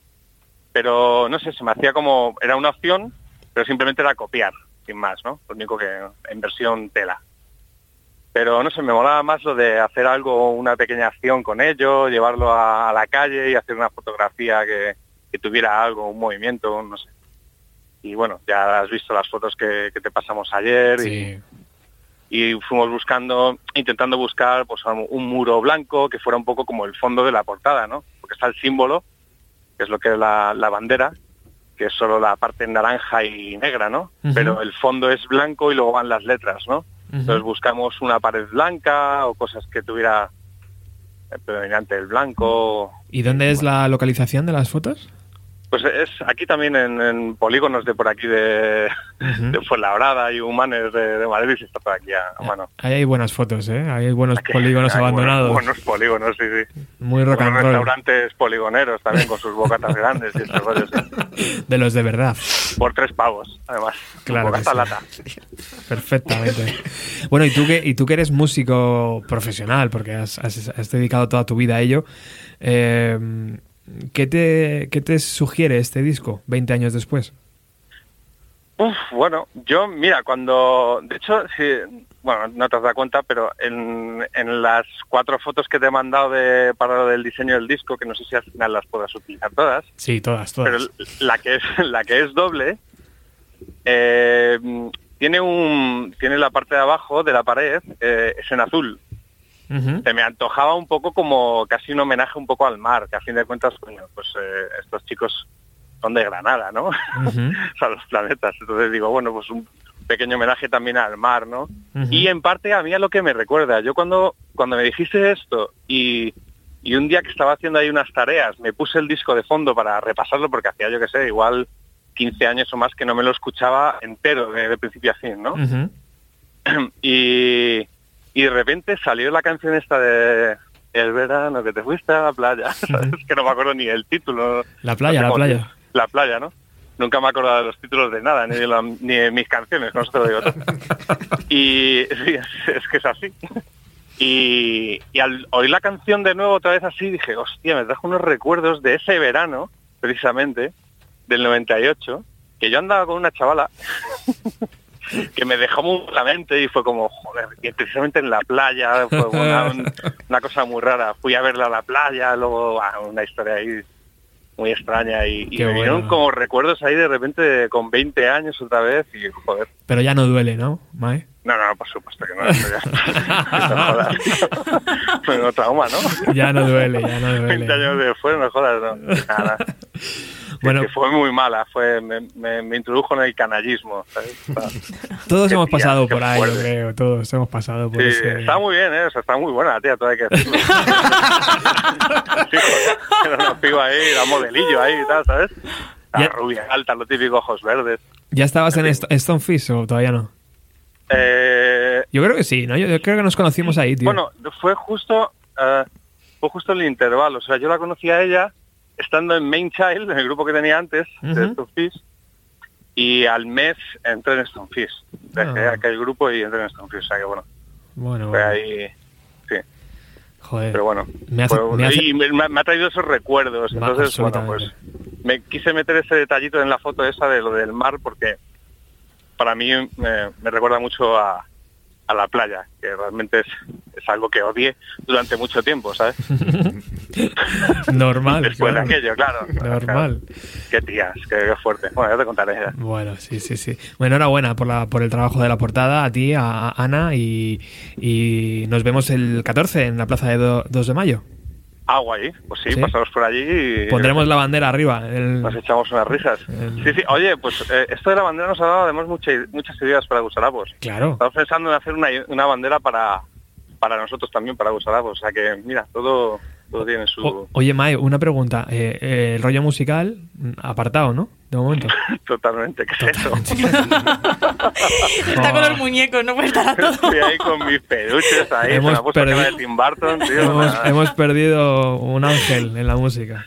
pero no sé, se me hacía como, era una opción, pero simplemente era copiar, sin más, ¿no? Lo único que en versión tela pero no sé, me molaba más lo de hacer algo, una pequeña acción con ello, llevarlo a, a la calle y hacer una fotografía que, que tuviera algo, un movimiento, no sé. Y bueno, ya has visto las fotos que, que te pasamos ayer Sí. y, y fuimos buscando, intentando buscar pues un un muro blanco que fuera un poco como el fondo de la portada, ¿no? Porque está el símbolo, que es lo que es la, la bandera, que es solo la parte naranja y negra, ¿no? Pero el fondo es blanco y luego van las letras, ¿no? Entonces buscamos una pared blanca o cosas que tuviera eh, predominante el blanco. ¿Y dónde es la localización de las fotos? Pues es aquí también en, en polígonos de por aquí de, Ujú. de Fuenlabrada y Humanes de, de Madrid y está por aquí a, a mano. Ahí hay buenas fotos, ¿eh? Ahí hay buenos Aquí polígonos hay abandonados. Buenos, buenos polígonos, sí, sí. Muy rock and roll. restaurantes poligoneros también con sus bocatas grandes y estos rollos. sí. De los de verdad. Por tres pavos, además. Claro Bocata sí. lata. Perfectamente. Bueno, y tú que, y tú que eres músico profesional, porque has, has- has dedicado toda tu vida a ello, eh, ¿qué, te, ¿qué te sugiere este disco 20 años después? Uf, bueno, yo, mira, cuando, de hecho, sí, bueno, no te has dado cuenta, pero en, en las cuatro fotos que te he mandado de, para lo del diseño del disco, que no sé si al final las puedas utilizar todas, Sí, todas, pero todas. la que es, la que es doble, eh, tiene un, tiene la parte de abajo de la pared, eh, es en azul. Se me antojaba un poco como casi un homenaje un poco al mar, que a fin de cuentas, coño, pues eh, estos chicos son de Granada, ¿no? Ujú. o sea, los planetas. Entonces digo, bueno, pues un pequeño homenaje también al mar, ¿no? Y en parte a mí a lo que me recuerda. Yo cuando, cuando me dijiste esto y, y un día que estaba haciendo ahí unas tareas, me puse el disco de fondo para repasarlo porque hacía, yo que sé, igual 15 años o más que no me lo escuchaba entero, de, de principio a fin, ¿no? Y, y de repente salió la canción esta de El verano que te fuiste a la playa, ¿sabes? que no me acuerdo ni el título. La playa, No sé la playa. La playa, ¿no? Nunca me he acordado de los títulos de nada, ni de, la- ni de mis canciones, no se lo digo todo. Y sí, es, es que es así. Y, y al oír la canción de nuevo otra vez así, dije, hostia, me trajo unos recuerdos de ese verano, precisamente, del 98, que yo andaba con una chavala que me dejó muy la mente y fue como, joder, y precisamente en la playa, fue una, un- una cosa muy rara. Fui a verla a la playa, luego ah, una historia ahí muy extraña y, y me vinieron bueno. como recuerdos ahí de repente con 20 años otra vez y joder. Pero ya no duele, ¿no, Mae? No, no, por supuesto que no. eso ya- no jodas. Pero trauma, ¿no? Ya no duele, ya no 20 duele. años después, no jodas, no. Nada. Bueno. Que fue muy mala, fue me, me- me introdujo en el canallismo. ¿sabes? Todos hemos tía, pasado por ahí, yo fuerte. creo. Todos hemos pasado por Sí, ese... está muy bien, ¿eh? O sea, está muy buena, tía, todo hay que decirlo. sí, joder, era una piba ahí, era modelillo ahí y tal, ¿sabes? La Ya- rubia, alta, lo típico, ojos verdes. ¿Ya estabas en St- Stonefish o todavía no? Eh, Yo creo que sí, ¿no? Yo, yo creo que nos conocimos ahí, tío. Bueno, fue justo eh, fue justo el intervalo. O sea, yo la conocí a ella estando en Main Child, en el grupo que tenía antes, de Ujú. Stonefish, y al mes entré en Stonefish. Dejé Ah. aquel grupo y entré en Stonefish. O sea que bueno, bueno, fue bueno. ahí... Sí, Joder. pero bueno. Me hace- fue- me hace- Y me, me ha traído esos recuerdos. Entonces, bueno, pues me quise meter ese detallito en la foto esa de lo del mar porque para mí me, me recuerda mucho a, a la playa, que realmente es, es algo que odié durante mucho tiempo, ¿sabes? Normal. Después claro. de aquello, claro. Normal. Qué tías, qué, qué fuerte. Bueno, ya te contaré. ya. Bueno, sí, sí, sí. Bueno, enhorabuena por, la, por el trabajo de la portada, a ti, a, a Ana, y, y nos vemos el 14 en la plaza de do- 2 de mayo. Agua ahí, pues sí, ¿Sí? pasamos por allí y Pondremos la bandera arriba. el- nos echamos unas risas. El- Sí, sí, oye, pues eh, esto de la bandera nos ha dado además muchas muchas ideas para Gusarapos. Claro. Estamos pensando en hacer una, una bandera para, para nosotros también, para Gusarapos. O sea que, mira, todo, todo tiene su... O- oye, Mae, una pregunta. Eh, eh, el rollo musical, mm, apartado, ¿no? De momento. Totalmente, ¿qué es eso? Está con los muñecos, no puede estar a todo. Estoy ahí con mis peluches ahí, Hemos perdido- de Tim Burton, tío. hemos, hemos perdido un ángel en la música.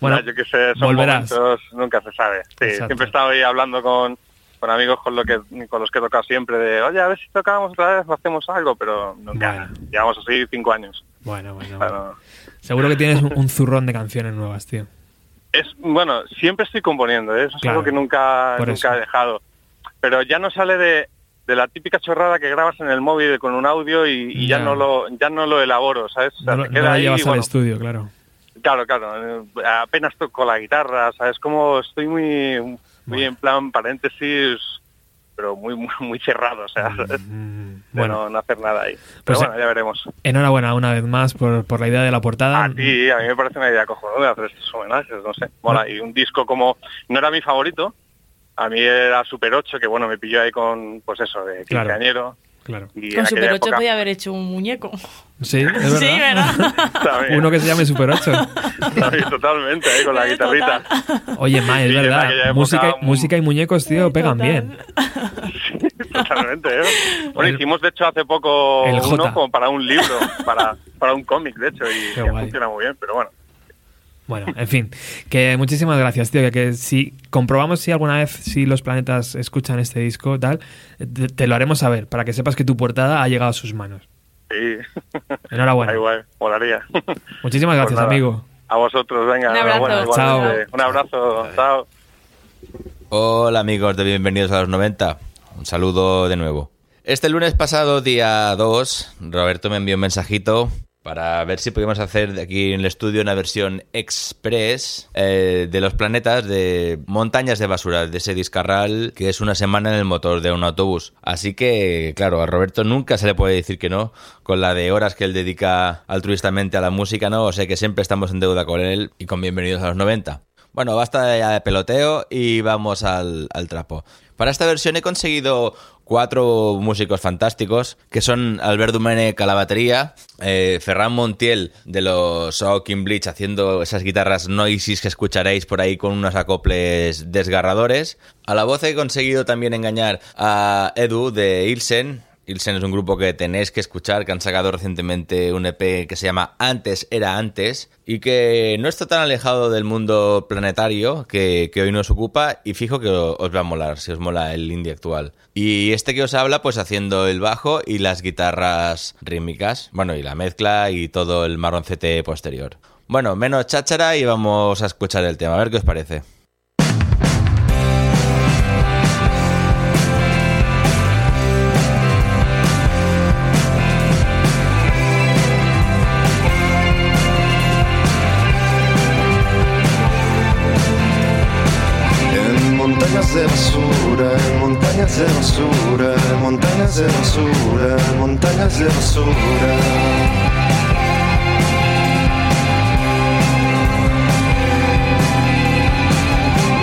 Bueno, Nada, yo que sé, son volverás. momentos, nunca se sabe. Sí, Exacto. siempre he estado ahí hablando con, con amigos con, lo que, con los que he tocado siempre de, oye, a ver si tocábamos otra vez o hacemos algo, pero nunca. Bueno. Llevamos así cinco años. Bueno, bueno. Bueno, Seguro que tienes un, zurrón de canciones nuevas, tío. es bueno, siempre estoy componiendo, ¿eh? eso es Claro, algo que nunca, nunca he dejado. Pero ya no sale de, de la típica chorrada que grabas en el móvil con un audio y, y ya. Ya. no lo ya no lo elaboro, ¿sabes? O sea, No, te queda no ahí, llevas al bueno, estudio, claro. Claro, claro. eh, Apenas toco la guitarra, ¿sabes? Como estoy muy, muy Bueno. en plan paréntesis, pero muy muy, muy cerrado, o sea, ¿sabes? Mm, De bueno, no, no hacer nada ahí. Pues, Pero eh, bueno, ya veremos. enhorabuena una vez más por, por la idea de la portada. A ti, a mí me parece una idea cojonuda hacer estos homenajes, no sé. Mola, y un disco como... No era mi favorito, a mí era Super 8, que bueno, me pilló ahí con, pues eso, de quinceañero. Claro. Y en Con Super aquella 8 época podía haber hecho un muñeco. Sí, es verdad. Sí, ¿verdad? Uno que se llame Super 8. también, totalmente, ahí con la guitarrita. Oye, Ma, es Sí, verdad. época, música, un- música y muñecos, tío, pegan Total. bien. Totalmente, ¿eh? Bueno, El- hicimos de hecho hace poco El uno como para un libro, para, para un cómic, de hecho, y guay. funciona muy bien, pero bueno. Bueno, en fin, que muchísimas gracias, tío. Que, que si comprobamos si alguna vez si los planetas escuchan este disco, tal, te, te lo haremos saber para que sepas que tu portada ha llegado a sus manos. Sí. Enhorabuena. Da igual, molaría. Muchísimas Pues gracias, amigo. A vosotros, venga. Un abrazo. enhorabuena, Chao. Un abrazo, chao. Hola amigos de Bienvenidos a los 90. Un saludo de nuevo. Este lunes pasado, día 2, Roberto me envió un mensajito para ver si podíamos hacer aquí en el estudio una versión express eh, de los planetas de montañas de basura, de ese discarral que es una semana en el motor de un autobús. Así que, claro, a Roberto nunca se le puede decir que no, con la de horas que él dedica altruistamente a la música, ¿no? O sea que siempre estamos en deuda con él y con Bienvenidos a los 90. Bueno, basta ya de peloteo y vamos al trapo. Para esta versión he conseguido cuatro músicos fantásticos, que son Albert Domenech a eh, Ferran Montiel de los Hawking Bleach haciendo esas guitarras noises que escucharéis por ahí con unos acoples desgarradores. A la voz he conseguido también engañar a Edu de Ilsen, Ilsen es un grupo que tenéis que escuchar, que han sacado recientemente un EP que se llama Antes era antes y que no está tan alejado del mundo planetario que, que hoy nos ocupa y fijo que os va a molar, si os mola el indie actual. Y este que os habla pues haciendo el bajo y las guitarras rítmicas, bueno y la mezcla y todo el marroncete posterior. Bueno, menos cháchara y vamos a escuchar el tema, a ver qué os parece. De basura, montañas de basura, montañas de basura.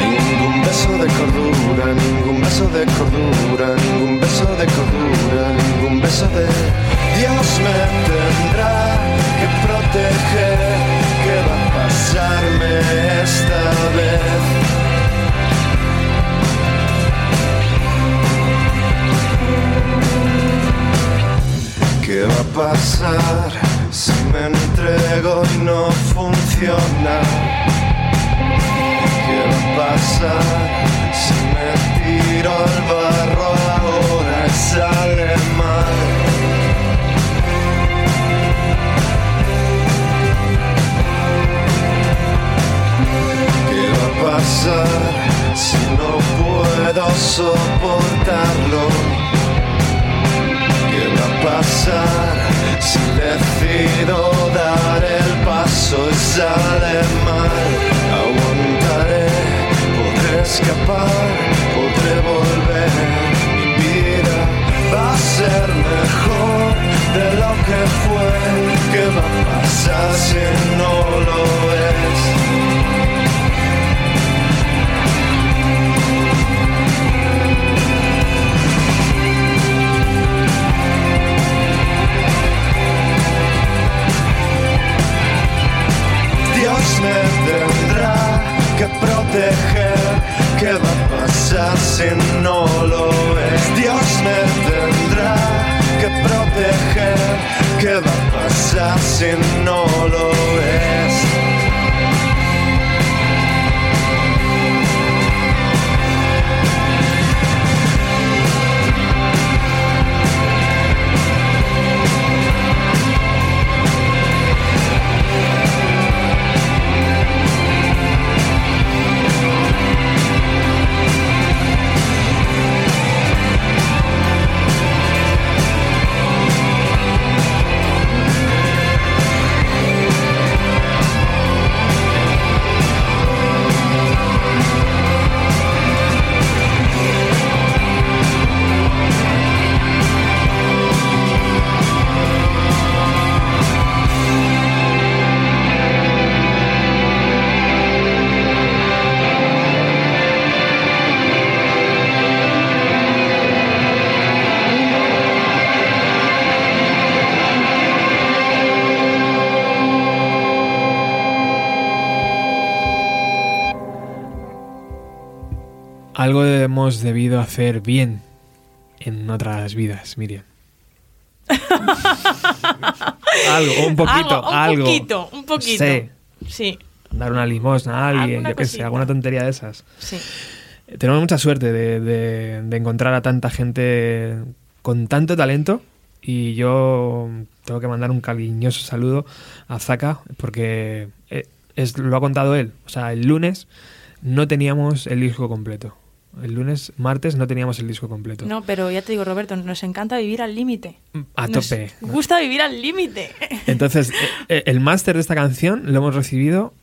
Ningún beso de cordura, ningún beso de cordura, ningún beso de cordura, ningún beso de Dios me tendrá que proteger. Pasar si me entrego y no funciona? ¿Qué va a pasar si me tiro al barro ahora sale mal? ¿Qué va a pasar si no puedo soportarlo? ¿Qué va a pasar si decido dar el paso y sale mal? Aguantaré, podré escapar, podré volver. Mi vida va a ser mejor de lo que fue. ¿Qué va a pasar si no lo es? Me tendrá que proteger. ¿Qué va a pasar si no lo es? Dios me tendrá que proteger. ¿Qué va a pasar si no lo es? Hemos debido hacer bien en otras vidas, Miriam. algo, un poquito, Algo, un algo. poquito, un poquito. Sí, Sí, dar una limosna a alguien, yo qué sé, alguna tontería de esas. sí. Tenemos mucha suerte de, de- de encontrar a tanta gente con tanto talento y yo tengo que mandar un cariñoso saludo a Zaka porque eh, es, lo ha contado él. O sea, el lunes no teníamos el disco completo. El lunes, martes no teníamos el disco completo. No, pero ya te digo, Roberto, nos encanta vivir al límite. A Nos tope. gusta vivir al límite. Entonces, eh, eh, el máster de esta canción lo hemos recibido,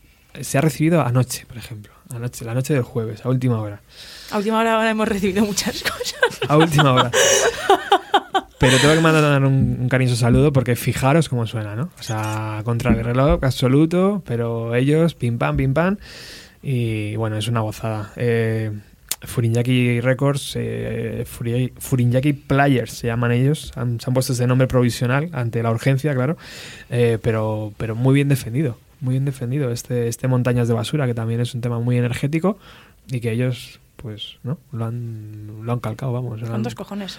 se ha recibido anoche, por ejemplo. Anoche, la noche del jueves, a última hora. A última hora ahora hemos recibido muchas cosas. A última hora. Pero tengo que mandar un, un cariñoso saludo porque fijaros cómo suena, ¿no? O sea, contra el reloj absoluto, pero ellos, pim pam, pim pam. Y bueno, es una gozada. Eh, Furinyaki Records, eh, Furi- Furinyaki Players se llaman ellos. Han- se han puesto ese nombre provisional ante la urgencia, claro. Eh, pero, pero muy bien defendido. Muy bien defendido este, este Montañas de Basura, que también es un tema muy energético y que ellos, pues, ¿no? Lo han, lo han calcado, vamos. Con dos cojones.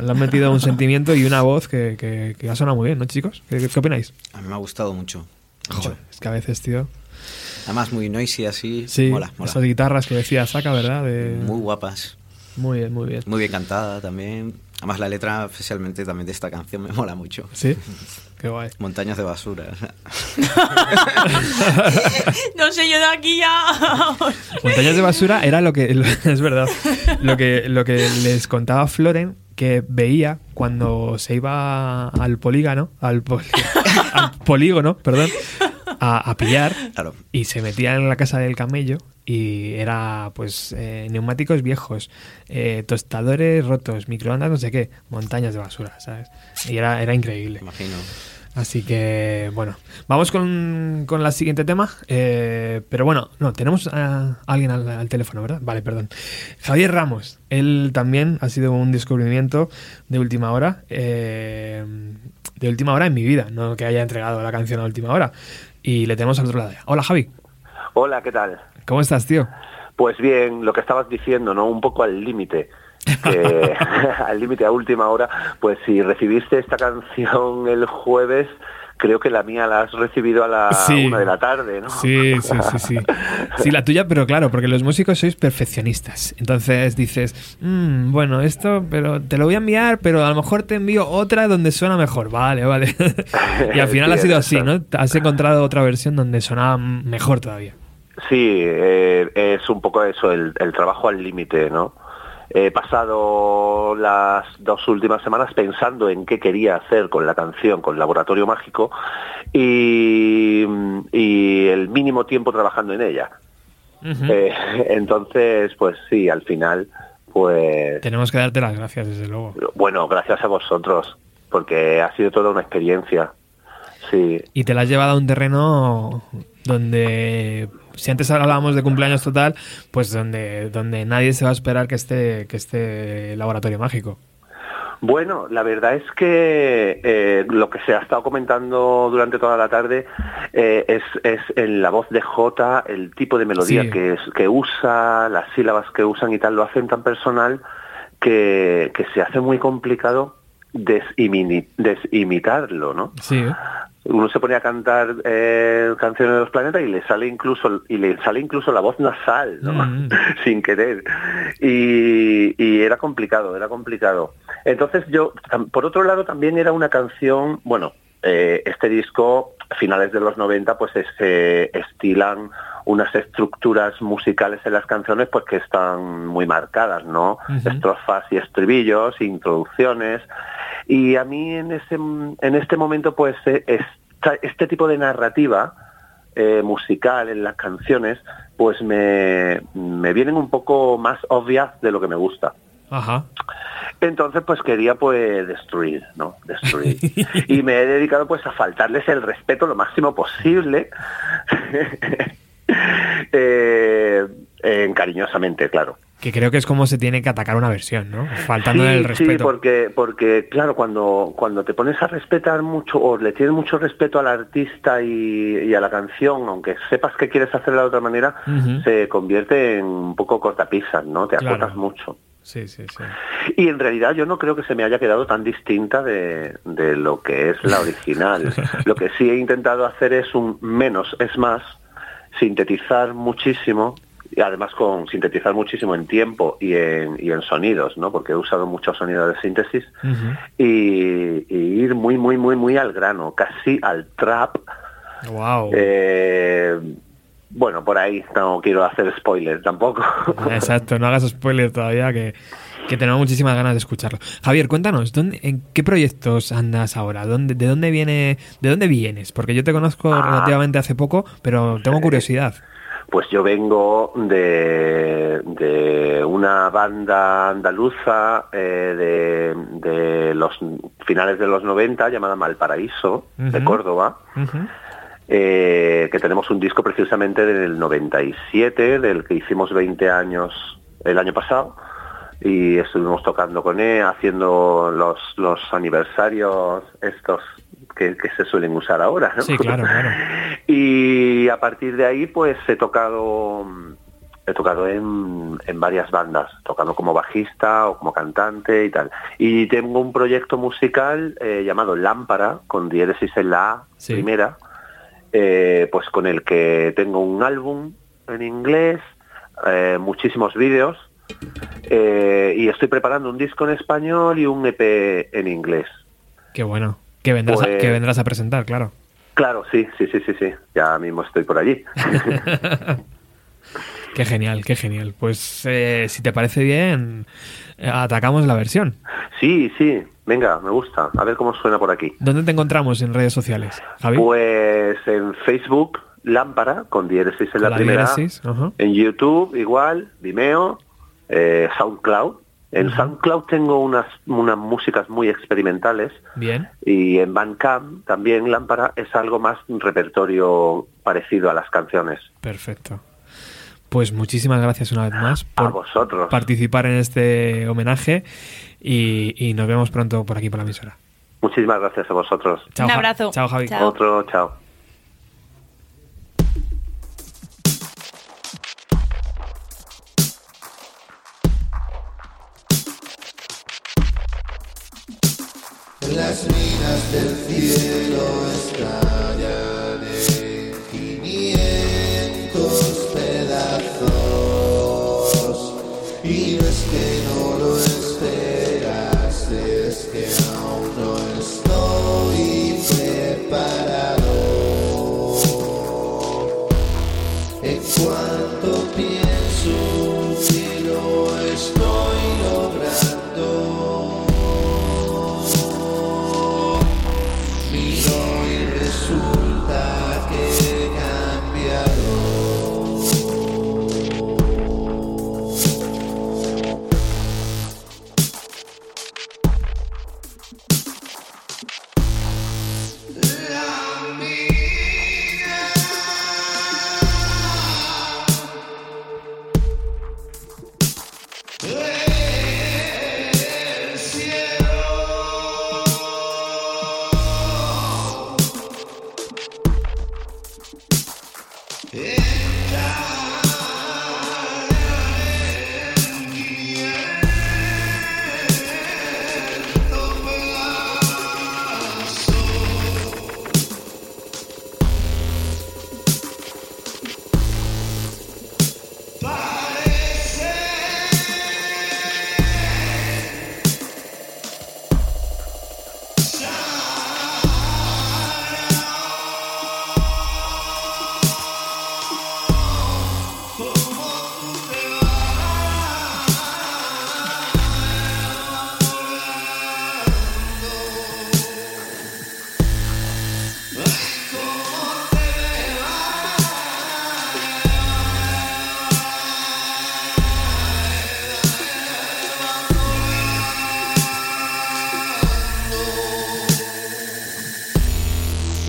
le han metido un sentimiento y una voz que, que, que ha sonado muy bien, ¿no, chicos? ¿Qué, qué opináis? A mí me ha gustado mucho. mucho. Joder, es que a veces, tío. Además, muy noisy así. Sí, mola, mola. esas guitarras que decía Saca, ¿verdad? De- Muy guapas. Muy bien, muy bien. Muy bien cantada también. Además, la letra, especialmente también de esta canción, me mola mucho. Sí, qué guay. Montañas de basura. no sé, yo de aquí ya. Montañas de basura era lo que, es verdad, lo que, lo que les contaba Floren que veía cuando se iba al polígono, al, poli- al polígono, perdón, a, a pillar Claro. y se metía en la casa del camello y era pues eh, neumáticos viejos, eh, tostadores rotos, microondas, no sé qué, montañas de basura, ¿sabes? Y era, era increíble. Imagino. Así que, bueno, vamos con, con la siguiente tema. Eh, pero bueno, no, tenemos a alguien al, al teléfono, ¿verdad? Vale, perdón. Javier Ramos, él también ha sido un descubrimiento de última hora. eh, de última hora en mi vida, no que haya entregado la canción a última hora. Y le tenemos al otro lado. Hola, Javi. Hola, ¿qué tal? ¿Cómo estás, tío? Pues bien, lo que estabas diciendo, ¿no? Un poco al límite. al límite a última hora, pues si recibiste esta canción el jueves, creo que la mía la has recibido a la Sí. una de la tarde, ¿no? Sí, sí, sí, sí. Sí, la tuya, pero claro, porque los músicos sois perfeccionistas. Entonces dices, "Mm, bueno, esto, pero te lo voy a enviar, pero a lo mejor te envío otra donde suena mejor. Vale, vale. y al final Sí, ha sido así, ¿no? Has encontrado otra versión donde sonaba mejor todavía. Sí, eh, es un poco eso, el, el trabajo al límite, ¿no? He pasado las dos últimas semanas pensando en qué quería hacer con la canción, con Laboratorio Mágico, y, y el mínimo tiempo trabajando en ella. Eh, entonces, pues sí, al final, pues Tenemos que darte las gracias, desde luego. bueno, gracias a vosotros, porque ha sido toda una experiencia. Sí, Y te la has llevado a un terreno donde, si antes hablábamos de cumpleaños total, pues donde, donde nadie se va a esperar que esté, que esté laboratorio mágico. Bueno, la verdad es que eh, lo que se ha estado comentando durante toda la tarde eh, es, es en la voz de Jota, el tipo de melodía Sí. que, es- que usa, las sílabas que usan y tal, lo hacen tan personal que, que se hace muy complicado desimitarlo, ¿no? Sí. Uno se pone a cantar eh, canciones de los planetas y le sale incluso y le sale incluso la voz nasal, ¿no? Mm. sin querer. Y, y era complicado, era complicado. Entonces yo, por otro lado, también era una canción, bueno, eh, este disco, finales de los 90, pues es, eh, estilan unas estructuras musicales en las canciones pues que están muy marcadas, ¿no? Estrofas y estribillos, introducciones. Y a mí en, ese, en este momento, pues eh, esta- este tipo de narrativa eh, musical en las canciones, pues me, me vienen un poco más obvias de lo que me gusta. Ajá. Entonces, pues quería pues destruir, ¿no? Destruir. y me he dedicado pues a faltarles el respeto lo máximo posible. Eh, eh, cariñosamente, claro. Que creo que es como se tiene que atacar una versión, ¿no? Faltando sí, el Sí, respeto. porque, porque claro, cuando, cuando te pones a respetar mucho o le tienes mucho respeto al artista y, y a la canción, aunque sepas que quieres hacerla de otra manera, se convierte en un poco cortapisas, ¿no? Te Claro. acotas mucho. Sí, sí, sí. Y en realidad yo no creo que se me haya quedado tan distinta de, de lo que es la original. lo que sí he intentado hacer es un menos es más, sintetizar muchísimo y además con sintetizar muchísimo en tiempo y en, y en sonidos, ¿no? Porque he usado muchos sonidos de síntesis y, y ir muy, muy, muy, muy al grano, casi al trap. Wow. Eh, bueno, por ahí no quiero hacer spoiler tampoco. Exacto, no hagas spoiler todavía, que, que tenemos muchísimas ganas de escucharlo. Javier, cuéntanos, ¿dónde, ¿en qué proyectos andas ahora? ¿Dónde, ¿De dónde viene, de dónde vienes? Porque yo te conozco Ah. relativamente hace poco, pero tengo curiosidad. Pues yo vengo de, de una banda andaluza eh, de, de los finales de los 90 llamada Malparaíso, de Ujú. Córdoba. Eh, que tenemos un disco precisamente del 97, del que hicimos 20 años el año pasado, y estuvimos tocando con él, haciendo los, los aniversarios estos que, que se suelen usar ahora. ¿no? Sí, claro, claro. Y a partir de ahí, pues he tocado he tocado en, en varias bandas, tocando como bajista o como cantante y tal. Y tengo un proyecto musical eh, llamado Lámpara, con diéresis en la A Sí. primera, eh, pues con el que tengo un álbum en inglés, eh, muchísimos vídeos, eh, y estoy preparando un disco en español y un EP en inglés. Qué bueno. Que vendrás, a, Pues- que vendrás a presentar, claro. Claro, sí, sí, sí, sí, sí. Ya mismo estoy por allí. Qué genial, qué genial. Pues eh, si te parece bien, eh, atacamos la versión. sí, sí. Venga, me gusta. A ver cómo suena por aquí. ¿Dónde te encontramos en redes sociales, Javi? Pues en Facebook, Lámpara, con diéresis en la, La primera. diéresis. En YouTube, igual, Vimeo, eh, SoundCloud. En SoundCloud tengo unas, unas músicas muy experimentales Bien. y en Bandcamp también Lámpara es algo más un repertorio parecido a las canciones. Perfecto. Pues muchísimas gracias una vez más A por vosotros. participar en este homenaje y, y nos vemos pronto por aquí por la emisora. Muchísimas gracias a vosotros. Chao, Un Ja- abrazo. Chao, Javi. Chao. Otro, chao. Las minas del cielo estallan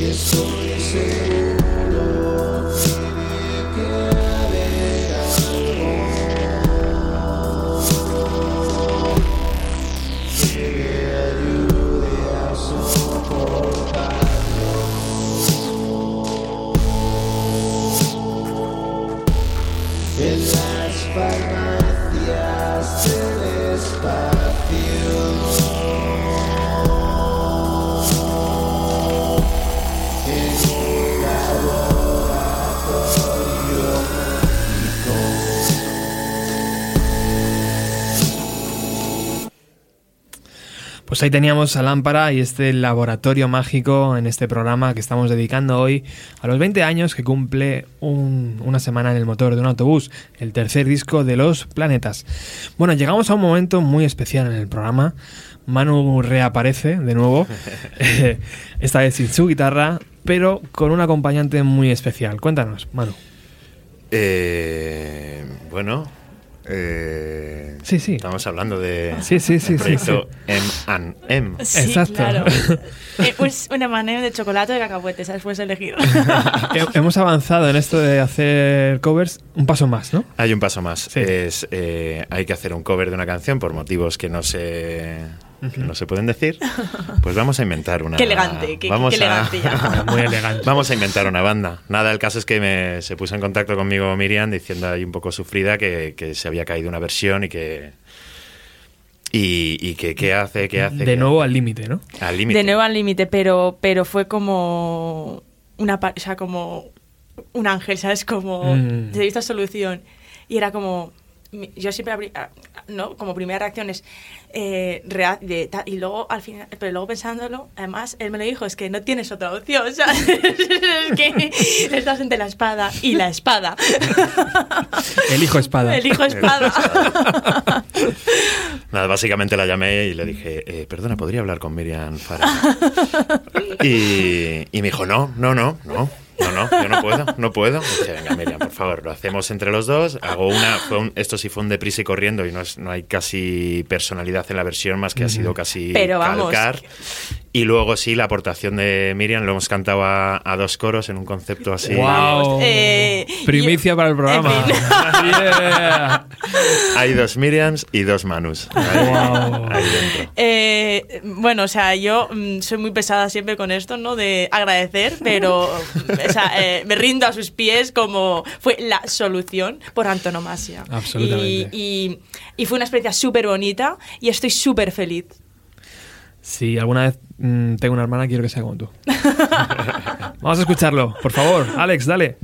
Y estoy seguro Pues ahí teníamos a Lámpara y este laboratorio mágico en este programa que estamos dedicando hoy a los 20 años que cumple un- una semana en el motor de un autobús, el tercer disco de Los Planetas. Bueno, llegamos a un momento muy especial en el programa. Manu reaparece de nuevo, esta vez sin su guitarra, pero con un acompañante muy especial. Cuéntanos, Manu. Eh, bueno, Eh, Sí, sí. Estamos hablando de Sí, sí, sí, proyecto M and M. Sí, Exacto. claro. Pues una manera de chocolate de cacahuete, ¿sabes? Puedes elegir. He- Hemos avanzado en esto de hacer covers un paso más, ¿no? Hay un paso más. Sí. Es, eh, hay que hacer un cover de una canción por motivos que no se, que no se pueden decir. Pues vamos a inventar una. Qué elegante, qué- vamos qué elegante ya. Muy elegante. Vamos a inventar una banda. Nada, el caso es que me, se puso en contacto conmigo Miriam diciendo ahí un poco sufrida que, que se había caído una versión y que. Y, y que qué hace, qué hace. De qué nuevo hace. al límite, ¿no? Al límite. De nuevo al límite, pero, pero fue como una o sea, como un ángel, ¿sabes? Como Mm. de esta solución. Y era como. Yo siempre abrí- ah, ¿no? Como primera reacción es eh, de ta- y luego al final, pero luego pensándolo, además él me lo dijo, es que no tienes otra opción, ¿sabes? es que estás entre la espada y la espada. El hijo espada. El hijo espada. Nada, básicamente la llamé y le dije, eh, perdona, ¿podría hablar con Miriam Farah? y, y me dijo, no, no, no, no. No, no, yo no puedo, no puedo. Y dije, venga, Miriam, por favor, lo hacemos entre los dos. Hago una, fue un- esto sí fue un deprisa y corriendo y no, es, no hay casi personalidad en la versión, más que ha sido casi Pero vamos, calcar. Y luego sí, la aportación de Miriam, lo hemos cantado a, a dos coros en un concepto así. ¡Wow! Eh, Primicia y- para el programa. en fin. Yeah. Hay dos Miriams y dos Manus. Ahí, Wow. ahí dentro. Eh, bueno, o sea, yo mm, soy muy pesada siempre con esto, ¿no? De agradecer, pero o sea, eh, me rindo a sus pies como fue la solución por antonomasia. Absolutamente. Y, y- y fue una experiencia súper bonita y estoy súper feliz. Si alguna vez mm, tengo una hermana, quiero que sea como tú. Vamos a escucharlo, por favor. Alex, dale.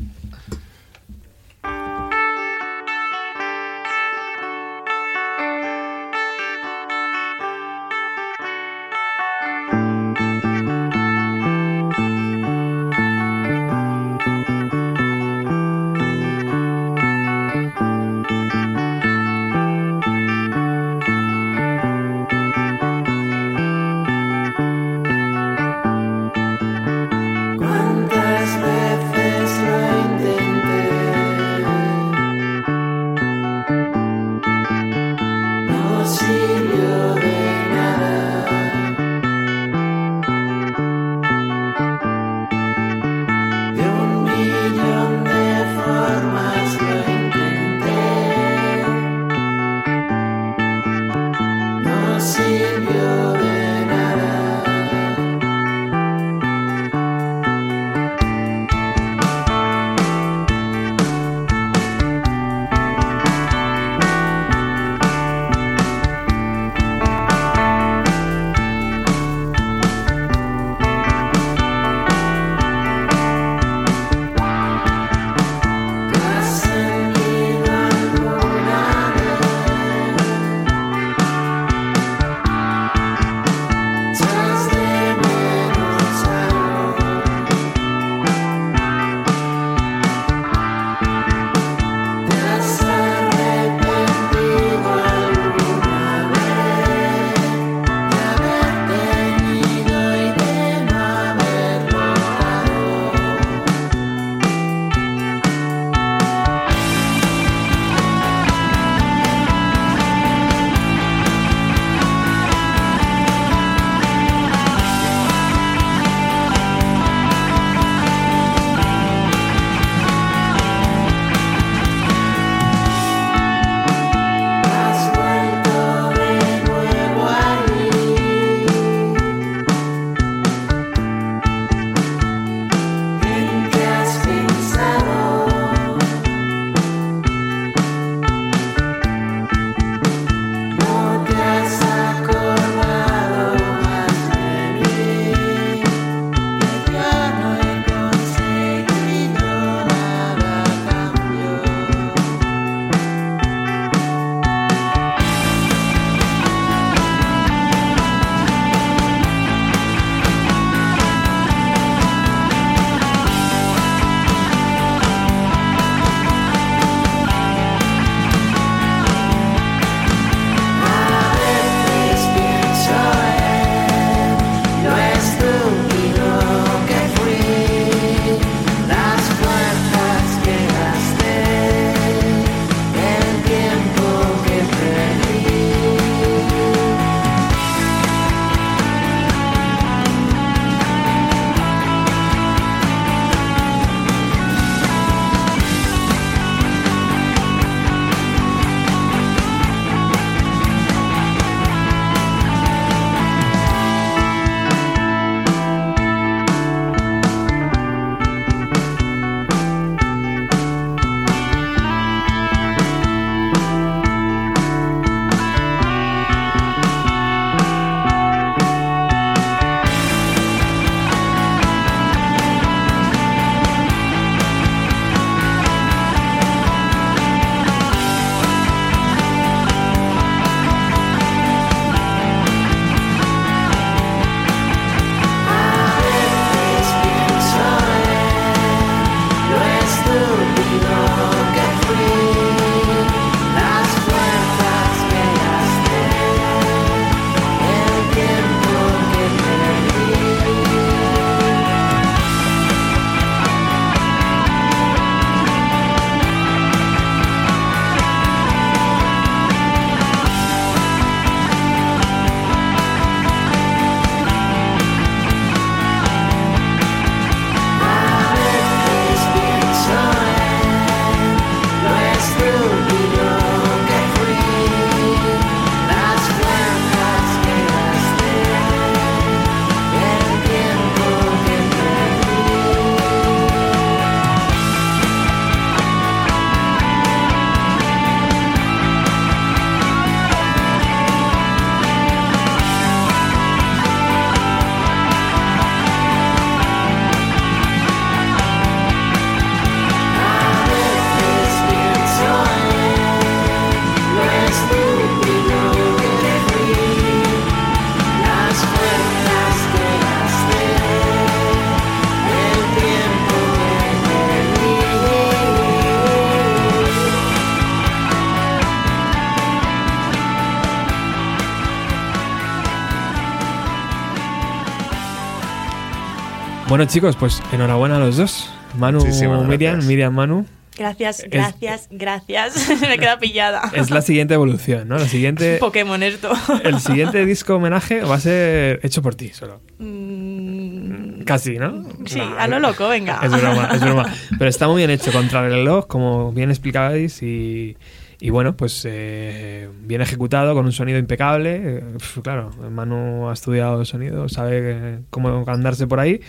Bueno, chicos, pues enhorabuena a los dos. Manu, Muchísimas Miriam, gracias. Miriam, Manu. Gracias, gracias, gracias. Me queda pillada. Es la siguiente evolución, ¿no? La siguiente, Pokémon esto. el siguiente disco homenaje va a ser hecho por ti solo. Mm, Casi, ¿no? sí, No, a lo loco, venga. Es broma, es broma. Pero está muy bien hecho contra el reloj, como bien explicabais, y, y bueno, pues eh, bien ejecutado, con un sonido impecable. Pf, claro, Manu ha estudiado sonido, sabe eh, cómo andarse por ahí.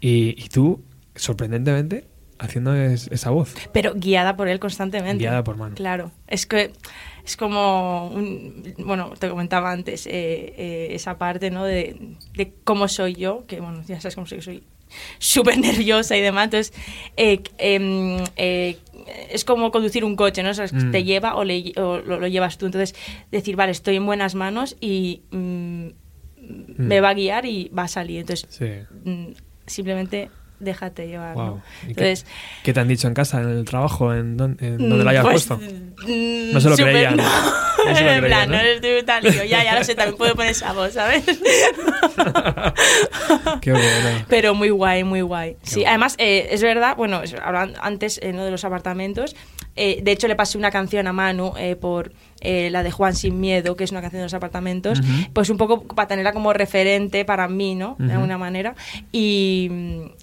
Y, y tú, sorprendentemente, haciendo es- esa voz. Pero guiada por él constantemente. Guiada por Manu. Claro, es que es como, un- bueno, te comentaba antes, eh, eh, esa parte, ¿no? De, de cómo soy yo, que bueno, ya sabes cómo soy, soy súper nerviosa y demás, entonces eh, em, eh, es como conducir un coche, ¿no? O sea, Mm. te lleva o, le- o lo, lo llevas tú, entonces decir, vale, estoy en buenas manos y mm, me va a guiar y va a salir, entonces Sí. mm, simplemente déjate llevar, ¿no? Wow. ¿Y qué- Entonces, ¿Qué, te han dicho en casa, en el trabajo, en, dónde- en donde Mm, la hayas pues, puesto? mm, No se lo súper creían. no. No se lo en plan, ¿no? eres tal. Yo, ya, ya lo sé, también puedo poner esa voz, ¿sabes? Qué bueno. Pero muy guay, muy guay. Sí, además, eh, es verdad, bueno, es- hablan antes eh, ¿no? de los apartamentos. eh, de hecho, le pasé una canción a Manu eh, por eh, la de Juan Sin Miedo, que es una canción de los apartamentos, Ujú. pues un poco para tenerla como referente para mí, ¿no? De Ujú. alguna manera. Y,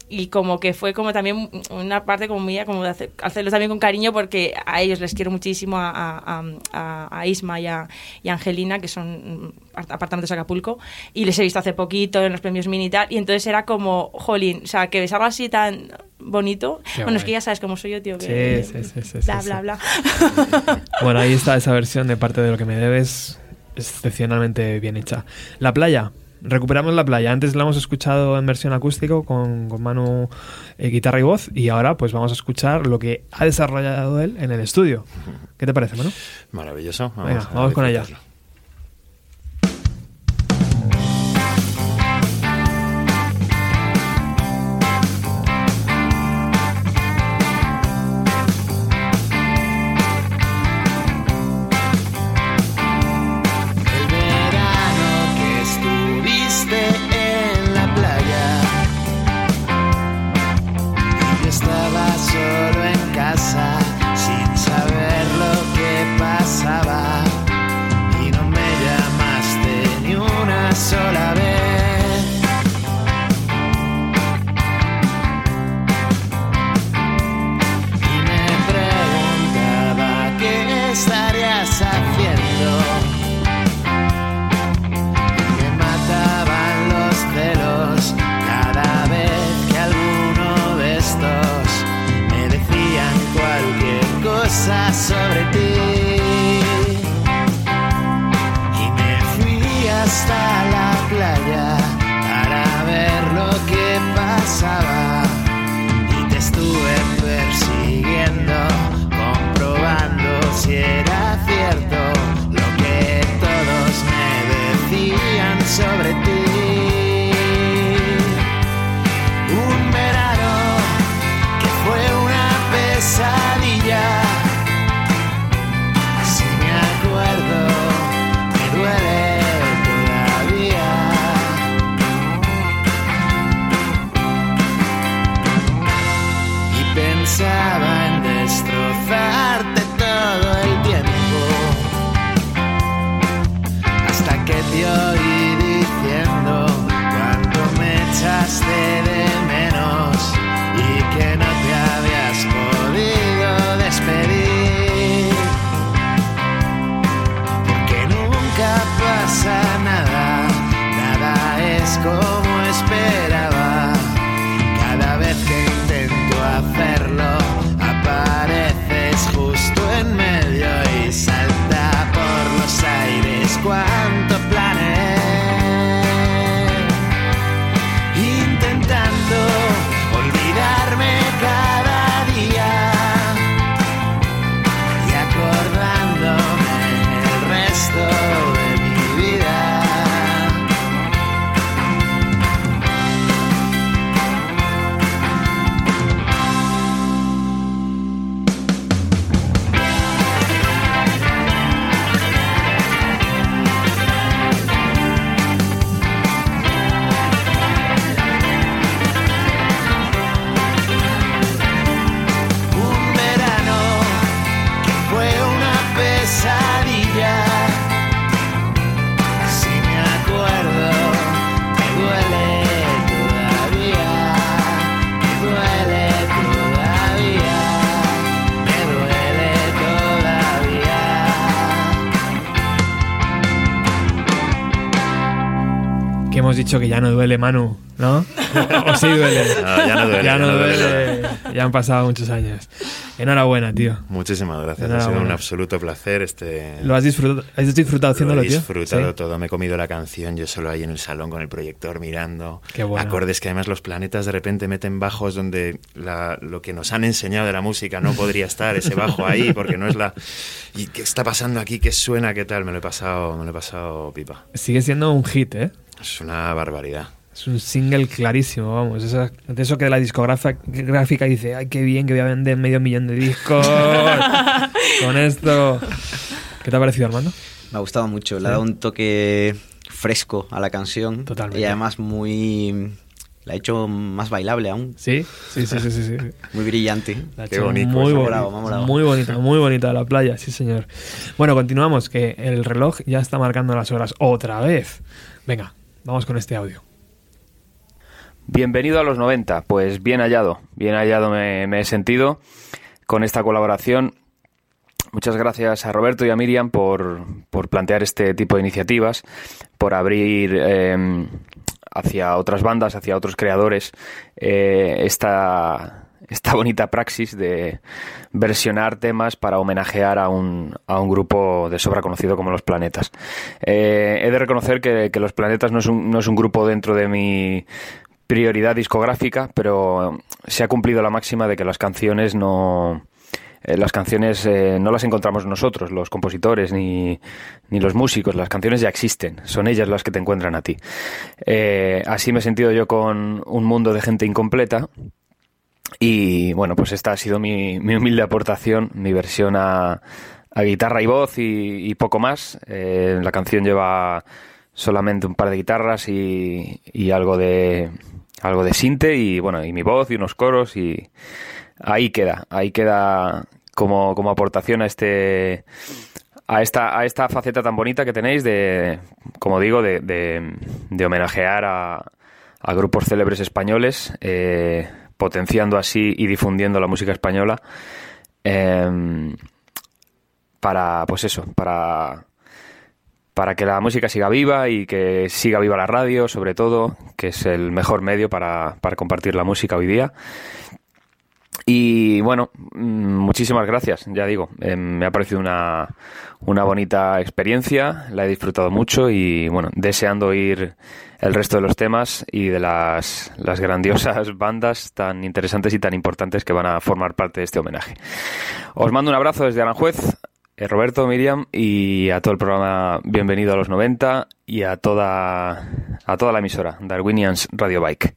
y como que fue como también una parte como mía, como de hacer- hacerlo también con cariño, porque a ellos les quiero muchísimo, a, a- a- a Isma y a, y a Angelina, que son mm, apart- apartamentos de Acapulco, y les he visto hace poquito en los premios Mini y tal, y entonces era como, jolín, o sea, que besarlo así tan bonito. Qué bueno, es guay. que ya sabes cómo soy yo, tío. Que, Sí, sí, sí, sí, bla, sí, bla, sí. bla. Bueno, ahí está esa versión de parte de lo que me debes, excepcionalmente bien hecha. La playa. Recuperamos la playa. Antes la hemos escuchado en versión acústico con, con Manu eh, guitarra y voz y ahora pues vamos a escuchar lo que ha desarrollado él en el estudio. ¿Qué te parece, Manu? Maravilloso. Venga, vamos con ella. Que ya no duele, Manu, ¿no? o sí duele. No, ya no duele, Ya no ya no duele. duele. Ya han pasado muchos años. Enhorabuena, tío. Muchísimas gracias. Ha sido un absoluto placer. Este, ¿Lo has disfrutado, has disfrutado Lo haciéndolo, he tío? disfrutado Sí. todo. Me he comido la canción yo solo ahí en el salón con el proyector mirando. Qué bueno. Acordes que además los planetas de repente meten bajos donde la- lo que nos han enseñado de la música no podría estar ese bajo ahí porque no es la. ¿Y qué está pasando aquí? ¿Qué suena? ¿Qué tal? Me lo he pasado, me lo he pasado pipa. Sigue siendo un hit, ¿eh? Es una barbaridad. Es un single clarísimo, vamos. De eso que la discográfica gráfica dice, ay, qué bien, que voy a vender medio millón de discos con esto. ¿Qué te ha parecido, Armando? Me ha gustado mucho, le Sí. ha dado un toque fresco a la canción. Totalmente. Y además muy... La ha hecho más bailable aún. Sí, sí, sí, sí, sí. sí. Muy brillante. La ha Qué hecho bonito, Muy, me ha bo- molado, me ha molado. muy bonita, muy bonita la playa, sí, señor. Bueno, continuamos, que el reloj ya está marcando las horas otra vez. Venga, vamos con este audio. Bienvenido a los 90, pues bien hallado, bien hallado me, he sentido con esta colaboración. Muchas gracias a Roberto y a Miriam por, por plantear este tipo de iniciativas, por abrir eh, hacia otras bandas, hacia otros creadores, eh, esta, esta bonita praxis de versionar temas para homenajear a un, a un grupo de sobra conocido como Los Planetas. Eh, he de reconocer que, que Los Planetas no es, un, no es un grupo dentro de mi prioridad discográfica, pero se ha cumplido la máxima de que las canciones no... eh, las canciones eh, no las encontramos nosotros, los compositores, ni, ni los músicos, las canciones ya existen, son ellas las que te encuentran a ti. Así me he sentido yo con un mundo de gente incompleta, y bueno, pues esta ha sido mi, mi humilde aportación, mi versión a, a guitarra y voz y, poco más. Eh, la canción lleva solamente un par de guitarras y, y algo de algo de sinte y bueno y mi voz y unos coros y ahí queda, ahí queda como, como aportación a este a esta, a esta faceta tan bonita que tenéis de, como digo, de, de, de homenajear a, a grupos célebres españoles, eh, potenciando así y difundiendo la música española em, para, pues eso, para, para que la música siga viva y que siga viva la radio, sobre todo, que es el mejor medio para, para compartir la música hoy día. Y bueno, mm, muchísimas gracias, ya digo, eh, me ha parecido una, una bonita experiencia, la he disfrutado mucho y bueno, deseando oír el resto de los temas y de las, las grandiosas bandas tan interesantes y tan importantes que van a formar parte de este homenaje. Os mando un abrazo desde Aranjuez, eh, Roberto, Miriam y a todo el programa Bienvenido a los 90 y a toda, a toda la emisora Darwinians Radio Bike.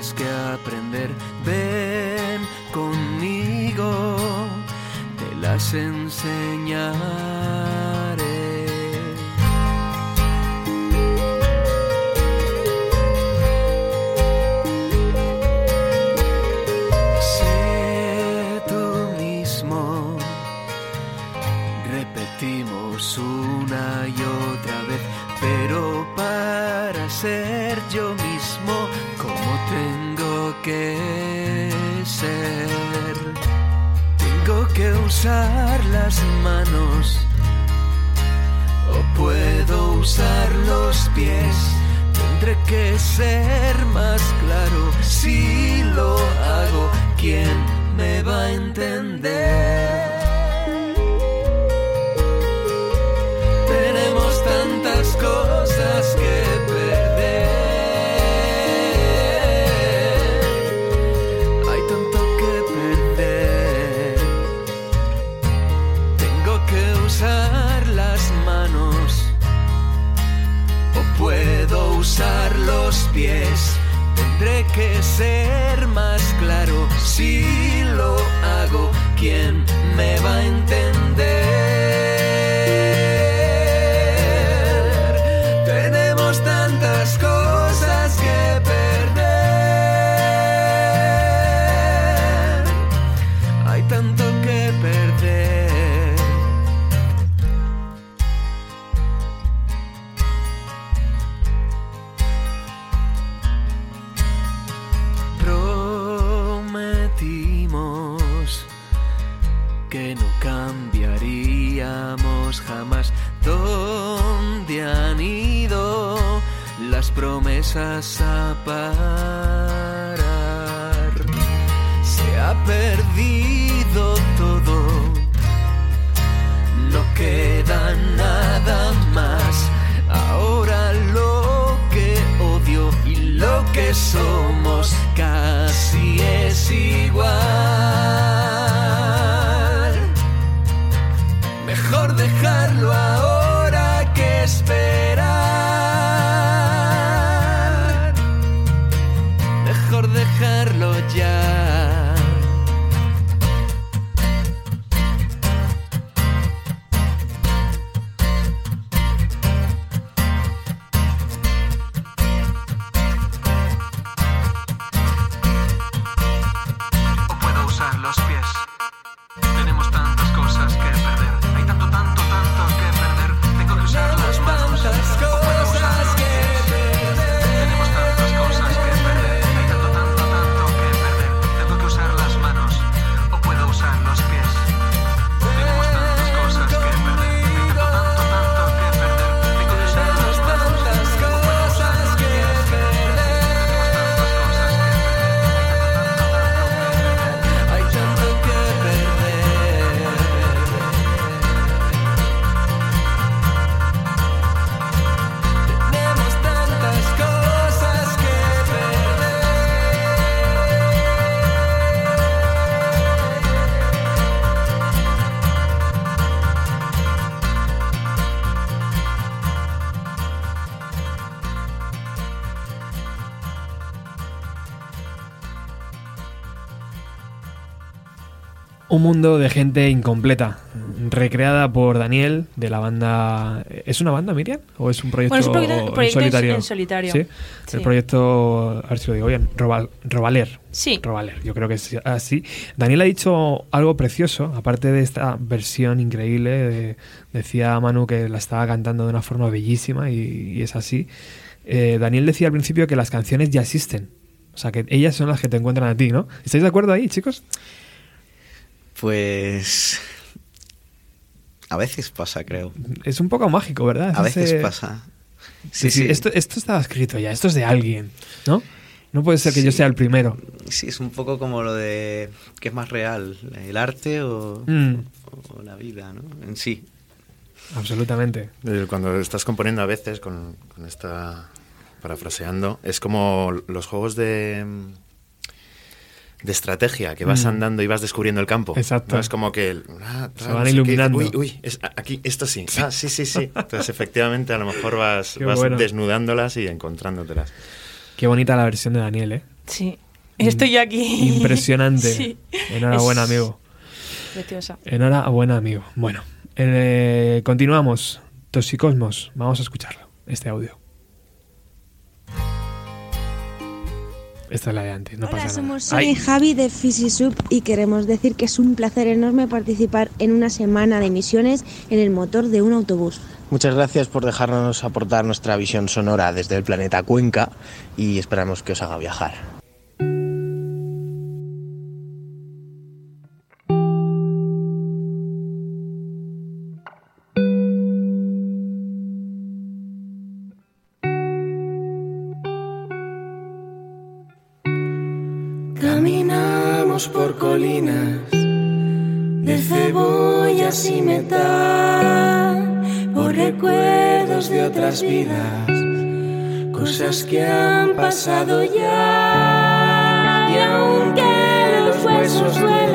Que aprender. Ven conmigo, te las enseñaré. Sé tú mismo. Repetimos una y otra vez, pero para ser que ser, tengo que usar las manos o puedo usar los pies. Tendré que ser más claro si lo hago. ¿Quién me va a entender? Pies. Tendré que ser más claro si lo hago. ¿Quién me va a entender? Promesas a parar. Se ha perdido todo, no queda nada más. Ahora lo que odio y lo que somos casi es igual. Un mundo de gente incompleta, recreada por Daniel de la banda. ¿Es una banda, Miriam? ¿O es un proyecto, Bueno, es un proyecto- en proyecto en- solitario? en solitario. Sí. Sí. El proyecto, a ver si lo digo bien, Robal- Robaler. Sí. Robaler, yo creo que es así. Daniel ha dicho algo precioso, aparte de esta versión increíble. de- decía Manu que la estaba cantando de una forma bellísima y, y es así. Eh, Daniel decía al principio que las canciones ya existen. O sea, que ellas son las que te encuentran a ti, ¿no? ¿Estáis de acuerdo ahí, chicos? Pues. A veces pasa, creo. Es un poco mágico, ¿verdad? A Es veces ese- pasa. Sí, sí, Esto, esto estaba escrito ya, esto es de alguien, ¿no? No puede ser que yo sea el primero. Sí, es un poco como lo de. ¿Qué es más real? ¿El arte o, Mm. o la vida, ¿no? En sí. Absolutamente. Cuando estás componiendo a veces con, con esta parafraseando, es como los juegos de de estrategia que vas Mm. andando y vas descubriendo el campo. Exacto. ¿no? Es como que ah, Se van iluminando. Uy, uy, es- aquí esto sí. Ah, sí, sí, sí. Entonces efectivamente a lo mejor vas, vas bueno. desnudándolas y encontrándotelas. Qué bonita la versión de Daniel, ¿eh? Sí. Estoy aquí. Impresionante. Sí. Enhorabuena, Es amigo. Preciosa. Enhorabuena, amigo. Bueno, eh, continuamos. Toxicosmos, vamos a escucharlo, este audio. Esta es la de antes, no Hola, pasa somos nada. Sonia y Ay, Javi de Fisisub y queremos decir que es un placer enorme participar en una semana de misiones en el motor de un autobús. Muchas gracias por dejarnos aportar nuestra visión sonora desde el planeta Cuenca y esperamos que os haga viajar. Y metal, por recuerdos de otras vidas, cosas que han pasado ya. Y aunque los huesos duelen,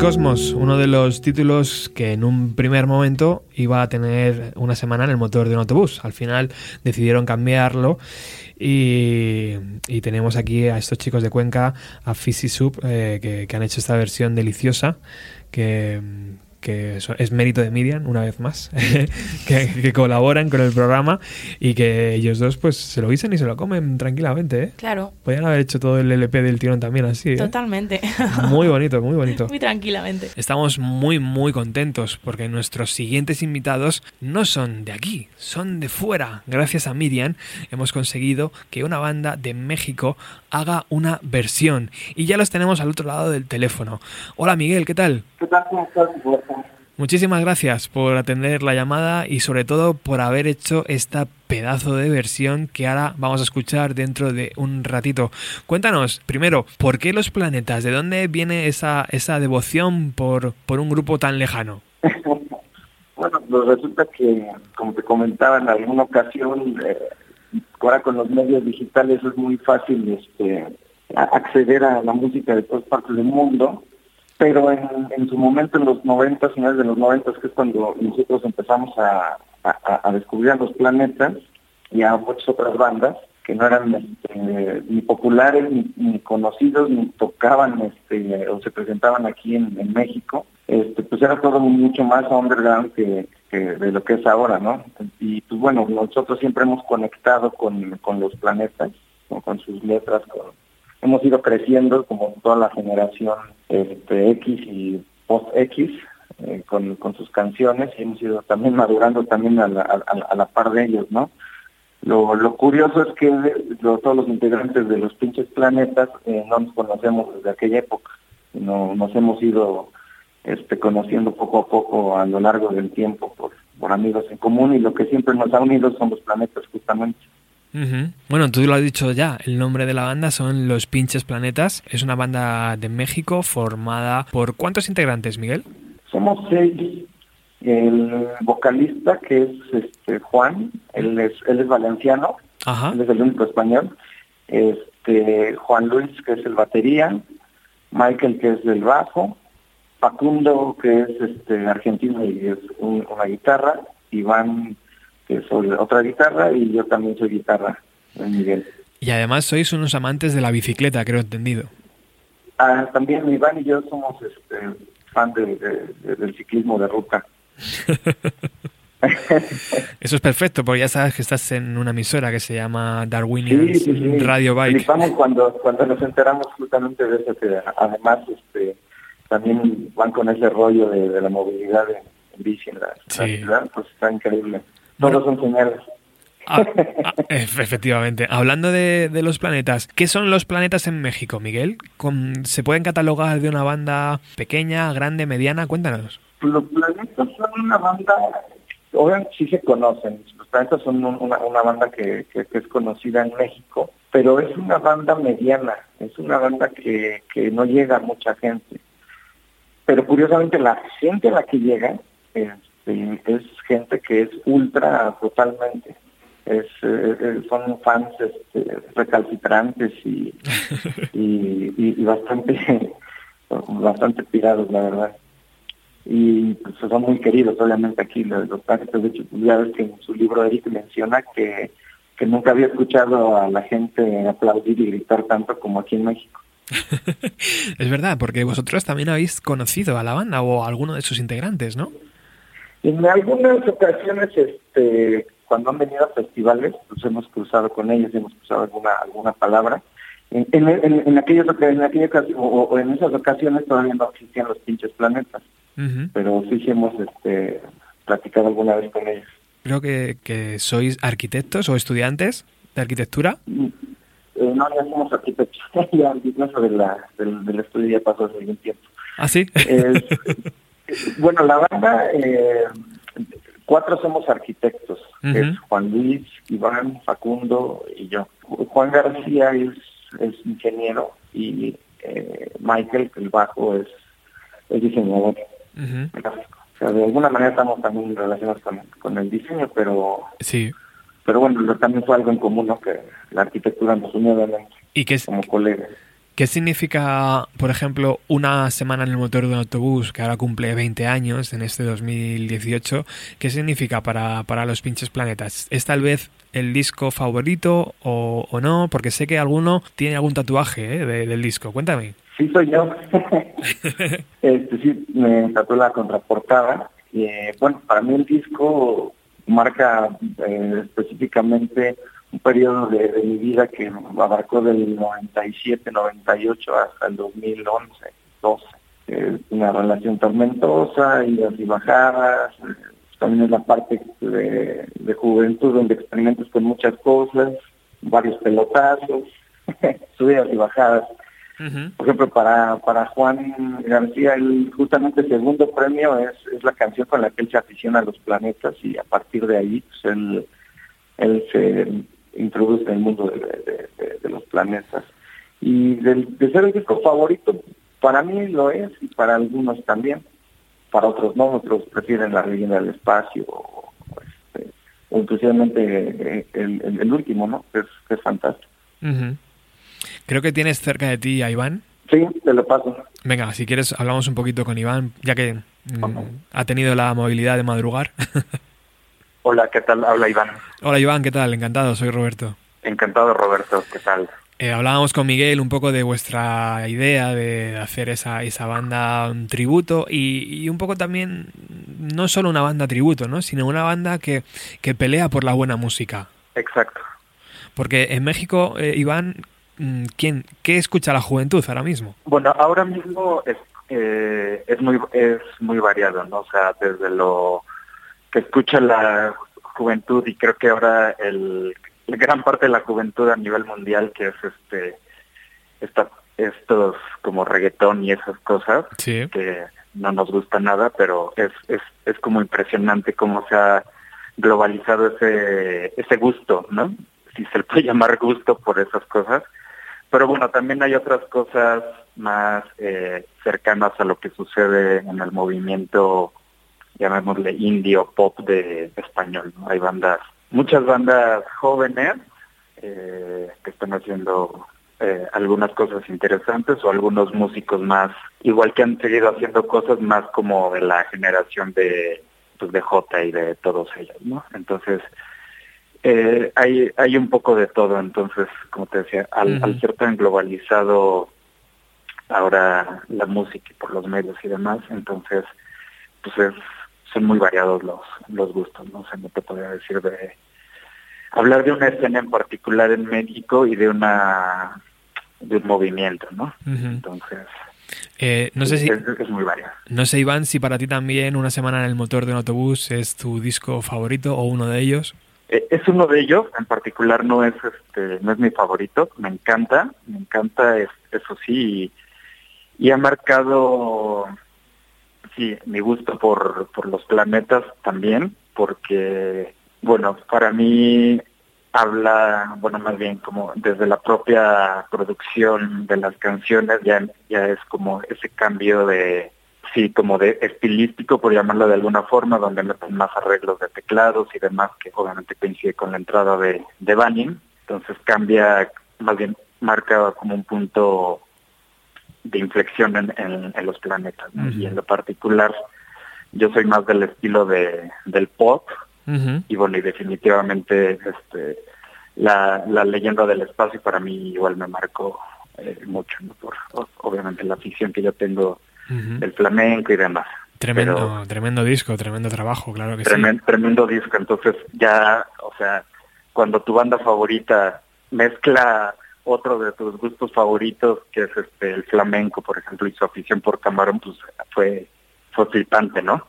Toxicosmos, uno de los títulos que en un primer momento iba a tener una semana en el motor de un autobús. Al final decidieron cambiarlo y, tenemos aquí a estos chicos de Cuenca, a Fizzy eh, que, han hecho esta versión deliciosa que, es mérito de Miriam, una vez más, que colaboran con el programa y que ellos dos pues se lo guisan y se lo comen tranquilamente. ¿eh? Claro, Podrían haber hecho todo el LP del tirón también así. ¿eh? totalmente. Muy bonito, muy bonito. Muy tranquilamente. Estamos muy muy contentos porque nuestros siguientes invitados no son de aquí, son de fuera. Gracias a Miriam hemos conseguido que una banda de México haga una versión y ya los tenemos al otro lado del teléfono. Hola Miguel, ¿qué tal? ¿Qué tal? ¿Cómo estás? Muchísimas gracias por atender la llamada y sobre todo por haber hecho esta pedazo de versión que ahora vamos a escuchar dentro de un ratito. Cuéntanos, primero, ¿por qué los planetas? ¿De dónde viene esa, esa devoción por, por un grupo tan lejano? Bueno, pues resulta que, como te comentaba en alguna ocasión, eh, ahora con los medios digitales es muy fácil este, acceder a la música de todas partes del mundo, pero en, en su momento, en los 90, finales de los 90, que es cuando nosotros empezamos a, a- a descubrir a los planetas y a muchas otras bandas que no eran este, ni populares ni, conocidos ni tocaban este, o se presentaban aquí en, México este, pues era todo mucho más underground que, de lo que es ahora, ¿no? Y pues bueno, nosotros siempre hemos conectado con, con los planetas, con sus letras, con, hemos ido creciendo como toda la generación este, X y post-X eh, con, con sus canciones y hemos ido también madurando también a la, a, la par de ellos, ¿no? Lo, lo curioso es que todos los integrantes de los pinches planetas eh, no nos conocemos desde aquella época, no, nos hemos ido este, conociendo poco a poco a lo largo del tiempo por, por amigos en común y lo que siempre nos ha unido son los planetas justamente. Bueno, tú lo has dicho ya, el nombre de la banda son Los Pinches Planetas. Es una banda de México formada por ¿cuántos integrantes, Miguel? Somos seis. El vocalista que es este Juan, él es, él es valenciano, Ajá. él es el único español. Este Juan Luis que es el batería, Michael que es del bajo, Facundo, que es este argentino y es un- una guitarra, Iván, que es otra guitarra, y yo también soy guitarra, Miguel. Y además sois unos amantes de la bicicleta, creo entendido. Ah, también Iván y yo somos este, fan de- de- de- del ciclismo de ruta. Eso es perfecto, porque ya sabes que estás en una emisora que se llama Darwinians Sí, sí, sí. Radio Bike. Flipamos cuando, cuando nos enteramos justamente de eso, que además este, también van con ese rollo de, de la movilidad en, en bici en la, en la Sí. ciudad, pues está increíble. Ah, ah, efe- efectivamente. Hablando de, de los planetas, ¿qué son los planetas en México, Miguel? Con- ¿Se pueden catalogar de una banda pequeña, grande, mediana? Cuéntanos. Los planetas son una banda, obviamente sí se conocen, los planetas son un- una, una banda que, que- que es conocida en México, pero es una banda mediana, es una banda que, que no llega a mucha gente. Pero curiosamente la gente a la que llega este, es gente que es ultra totalmente. Es, eh, eh, son fans este, recalcitrantes y, y, y- y bastante bastante pirados, la verdad y pues, son muy queridos obviamente aquí los, los de hecho pues, ya ves que en su libro Eric menciona que, que nunca había escuchado a la gente aplaudir y gritar tanto como aquí en México. Es verdad, porque vosotros también habéis conocido a la banda o a alguno de sus integrantes, ¿no? En algunas ocasiones, este, cuando han venido a festivales, pues hemos cruzado con ellos, hemos cruzado alguna alguna palabra. En, en, en, en aquellas, oca- en, aquella ocasi- o, o en esas ocasiones todavía no existían los pinches planetas, pero sí, hemos este, platicado alguna vez con ellos. Creo que, que sois arquitectos o estudiantes de arquitectura. Eh, no, ya somos arquitectos, ya de la, del, del estudio ya pasó hace algún tiempo. ¿Ah, sí? Es- bueno, la banda, eh, cuatro somos arquitectos, que es. Juan Luis, Iván, Facundo y yo. Juan García es, es ingeniero y eh, Michael, el bajo, es, es diseñador gráfico. O sea, de alguna manera estamos también relacionados con, con el diseño, pero Sí. pero bueno, también fue algo en común, ¿no? Que la arquitectura nos unió obviamente ¿Y qué, es- como colegas. Qué significa, por ejemplo, una semana en el motor de un autobús que ahora cumple 20 años en este 2018? ¿Qué significa para, para los pinches planetas? ¿Es tal vez el disco favorito o, no? Porque sé que alguno tiene algún tatuaje ¿eh? de- del disco. Cuéntame. Sí, soy yo. este, sí, me tatué la contraportada. Eh, bueno, para mí el disco marca eh, específicamente un periodo de, de mi vida que abarcó del 97, 98 hasta el 2011, 12. Eh, una relación tormentosa, idas y bajadas. eh, También es la parte de, de juventud donde experimentas con muchas cosas, varios pelotazos, subidas y bajadas. Por ejemplo, para, para Juan García, el justamente el segundo premio es, es la canción con la que él se aficiona a los planetas y a partir de ahí pues, él, él se introduce en el mundo de, de- de- de los planetas. Y del, de ser el disco favorito, para mí lo es y para algunos también. Para otros no, otros prefieren la leyenda del espacio o, este, o inclusivamente el, el- el último, ¿no? Es, es fantástico. Creo que tienes cerca de ti a Iván. Sí, te lo paso. Venga, si quieres hablamos un poquito con Iván, ya que mm, ha tenido la movilidad de madrugar. Hola, ¿qué tal? Habla Iván. Hola Iván, ¿qué tal? Encantado, soy Roberto. Encantado, Roberto. ¿Qué tal? Eh, hablábamos con Miguel un poco de vuestra idea de hacer esa, esa banda un tributo y, y un poco también, no solo una banda tributo, ¿no? sino una banda que, que pelea por la buena música. Exacto. Porque en México, eh, Iván, mm, ¿quién, ¿qué escucha la juventud ahora mismo? Bueno, ahora mismo es, eh, es muy es muy variado, ¿no? O sea, desde lo que escucha la juventud y creo que ahora el gran parte de la juventud a nivel mundial que es este esta, estos como reggaetón y esas cosas que no nos gusta nada, pero es, es, es como impresionante cómo se ha globalizado ese, ese gusto, ¿no? Si se le puede llamar gusto por esas cosas. Pero bueno, también hay otras cosas más eh, cercanas a lo que sucede en el movimiento, llamémosle indio pop de español. ¿no? Hay bandas, muchas bandas jóvenes eh, que están haciendo eh, algunas cosas interesantes o algunos músicos más, igual que han seguido haciendo cosas más como de la generación de, pues de J y de todos ellos, ¿no? Entonces, eh, hay, hay un poco de todo, entonces, como te decía, al, Ujú. al ser tan globalizado ahora la música y por los medios y demás, entonces, pues es, son muy variados los, los gustos, ¿no? Sea, no te podría decir de hablar de una escena en particular en México y de una de un movimiento, ¿no? Entonces, Eh, no sé si, es, es muy variado. no sé Iván, si para ti también una semana en el motor de un autobús es tu disco favorito o uno de ellos. Eh, Es uno de ellos, en particular no es este, no es mi favorito, me encanta, me encanta es- eso sí, y, y ha marcado sí mi gusto por, por los planetas también, porque bueno, para mí habla, bueno más bien como desde la propia producción de las canciones ya, ya es como ese cambio de sí, como de estilístico, por llamarlo de alguna forma, donde meten más arreglos de teclados y demás, que obviamente coincide con la entrada de, de Banning. Entonces cambia, más bien marca como un punto de inflexión en, en- en los planetas. Y en lo particular, yo soy más del estilo de, del pop, y bueno, y definitivamente este, la, la leyenda del espacio para mí igual me marcó eh, mucho, ¿no? por obviamente la afición que yo tengo Ujú. del flamenco y demás. Tremendo, Pero tremendo disco, tremendo trabajo, claro que tremen- tremendo disco, entonces ya, o sea, cuando tu banda favorita mezcla otro de tus gustos favoritos, que es este el flamenco, por ejemplo, y su afición por Camarón, pues fue, fue flipante, ¿no?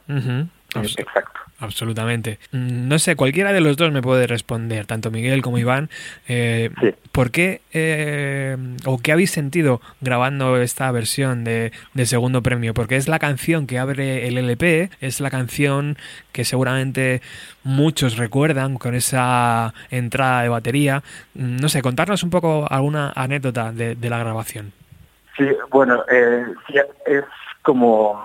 Abs- Exacto. Absolutamente. Mm, No sé, cualquiera de los dos me puede responder, tanto Miguel como Iván. Eh, ¿Por qué eh, o qué habéis sentido grabando esta versión de, de segundo premio? Porque es la canción que abre el LP, es la canción que seguramente muchos recuerdan con esa entrada de batería. Mm, No sé, contarnos un poco alguna anécdota de, de la grabación. Sí, bueno, eh, sí, es como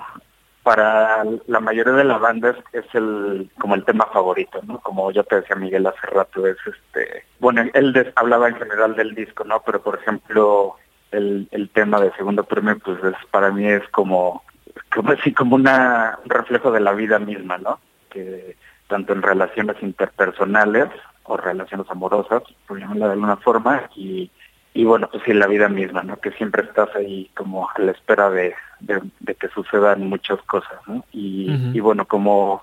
para la mayoría de la banda es, es el como el tema favorito, ¿no? Como yo te decía Miguel hace rato, es este, bueno, él des- hablaba en general del disco, ¿no? Pero por ejemplo, el, el tema de segundo premio, pues es, para mí es como, como así como una, un reflejo de la vida misma, ¿no? Que tanto en relaciones interpersonales o relaciones amorosas, por llamarla de alguna forma, y y bueno, pues sí, la vida misma, ¿no? Que siempre estás ahí como a la espera de, de, de que sucedan muchas cosas, ¿no? Y, bueno, como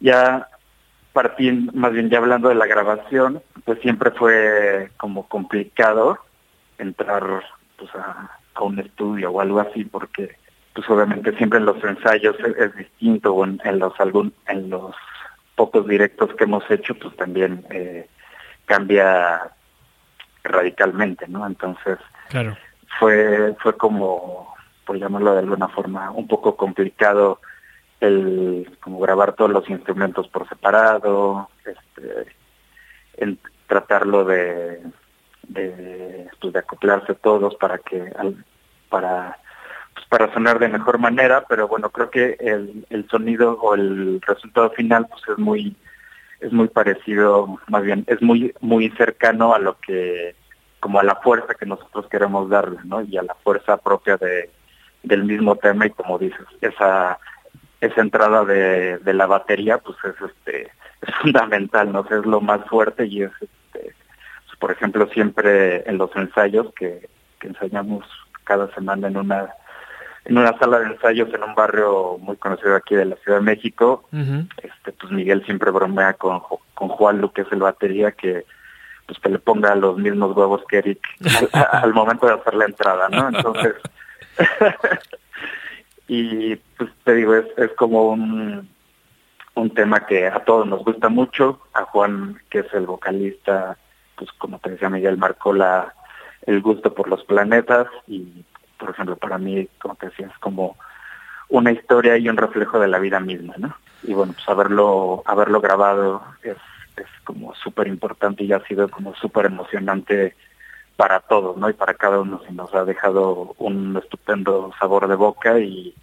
ya partiendo, más bien ya hablando de la grabación, pues siempre fue como complicado entrar pues a, a un estudio o algo así, porque pues obviamente siempre en los ensayos es, es distinto, o en, en los algún, en los pocos directos que hemos hecho, pues también eh, cambia radicalmente, ¿no? Entonces Claro. fue fue como, por llamarlo de alguna forma, un poco complicado el como grabar todos los instrumentos por separado, este, en tratarlo de de, pues, de acoplarse todos para que para pues, para sonar de mejor manera, pero bueno creo que el, el sonido o el resultado final pues es muy es muy parecido, más bien es muy muy cercano a lo que como a la fuerza que nosotros queremos darle, ¿no? Y a la fuerza propia de del mismo tema y como dices, esa esa entrada de, de la batería pues es este es fundamental, ¿no? es lo más fuerte y es este pues, por ejemplo siempre en los ensayos que, que ensayamos cada semana en una en una sala de ensayos en un barrio muy conocido aquí de la Ciudad de México, este pues Miguel siempre bromea con, con Juan Lu, que es el batería, que pues que le ponga los mismos huevos que Eric al, al momento de hacer la entrada, ¿no? Entonces, y pues te digo, es, es como un, un tema que a todos nos gusta mucho, a Juan, que es el vocalista, pues como te decía Miguel, marcó la, el gusto por los planetas y, por ejemplo, para mí, como te decía, es como una historia y un reflejo de la vida misma, ¿no? Y bueno, pues haberlo, haberlo grabado es, es como súper importante y ha sido como súper emocionante para todos, ¿no? Y para cada uno se nos ha dejado un estupendo sabor de boca y,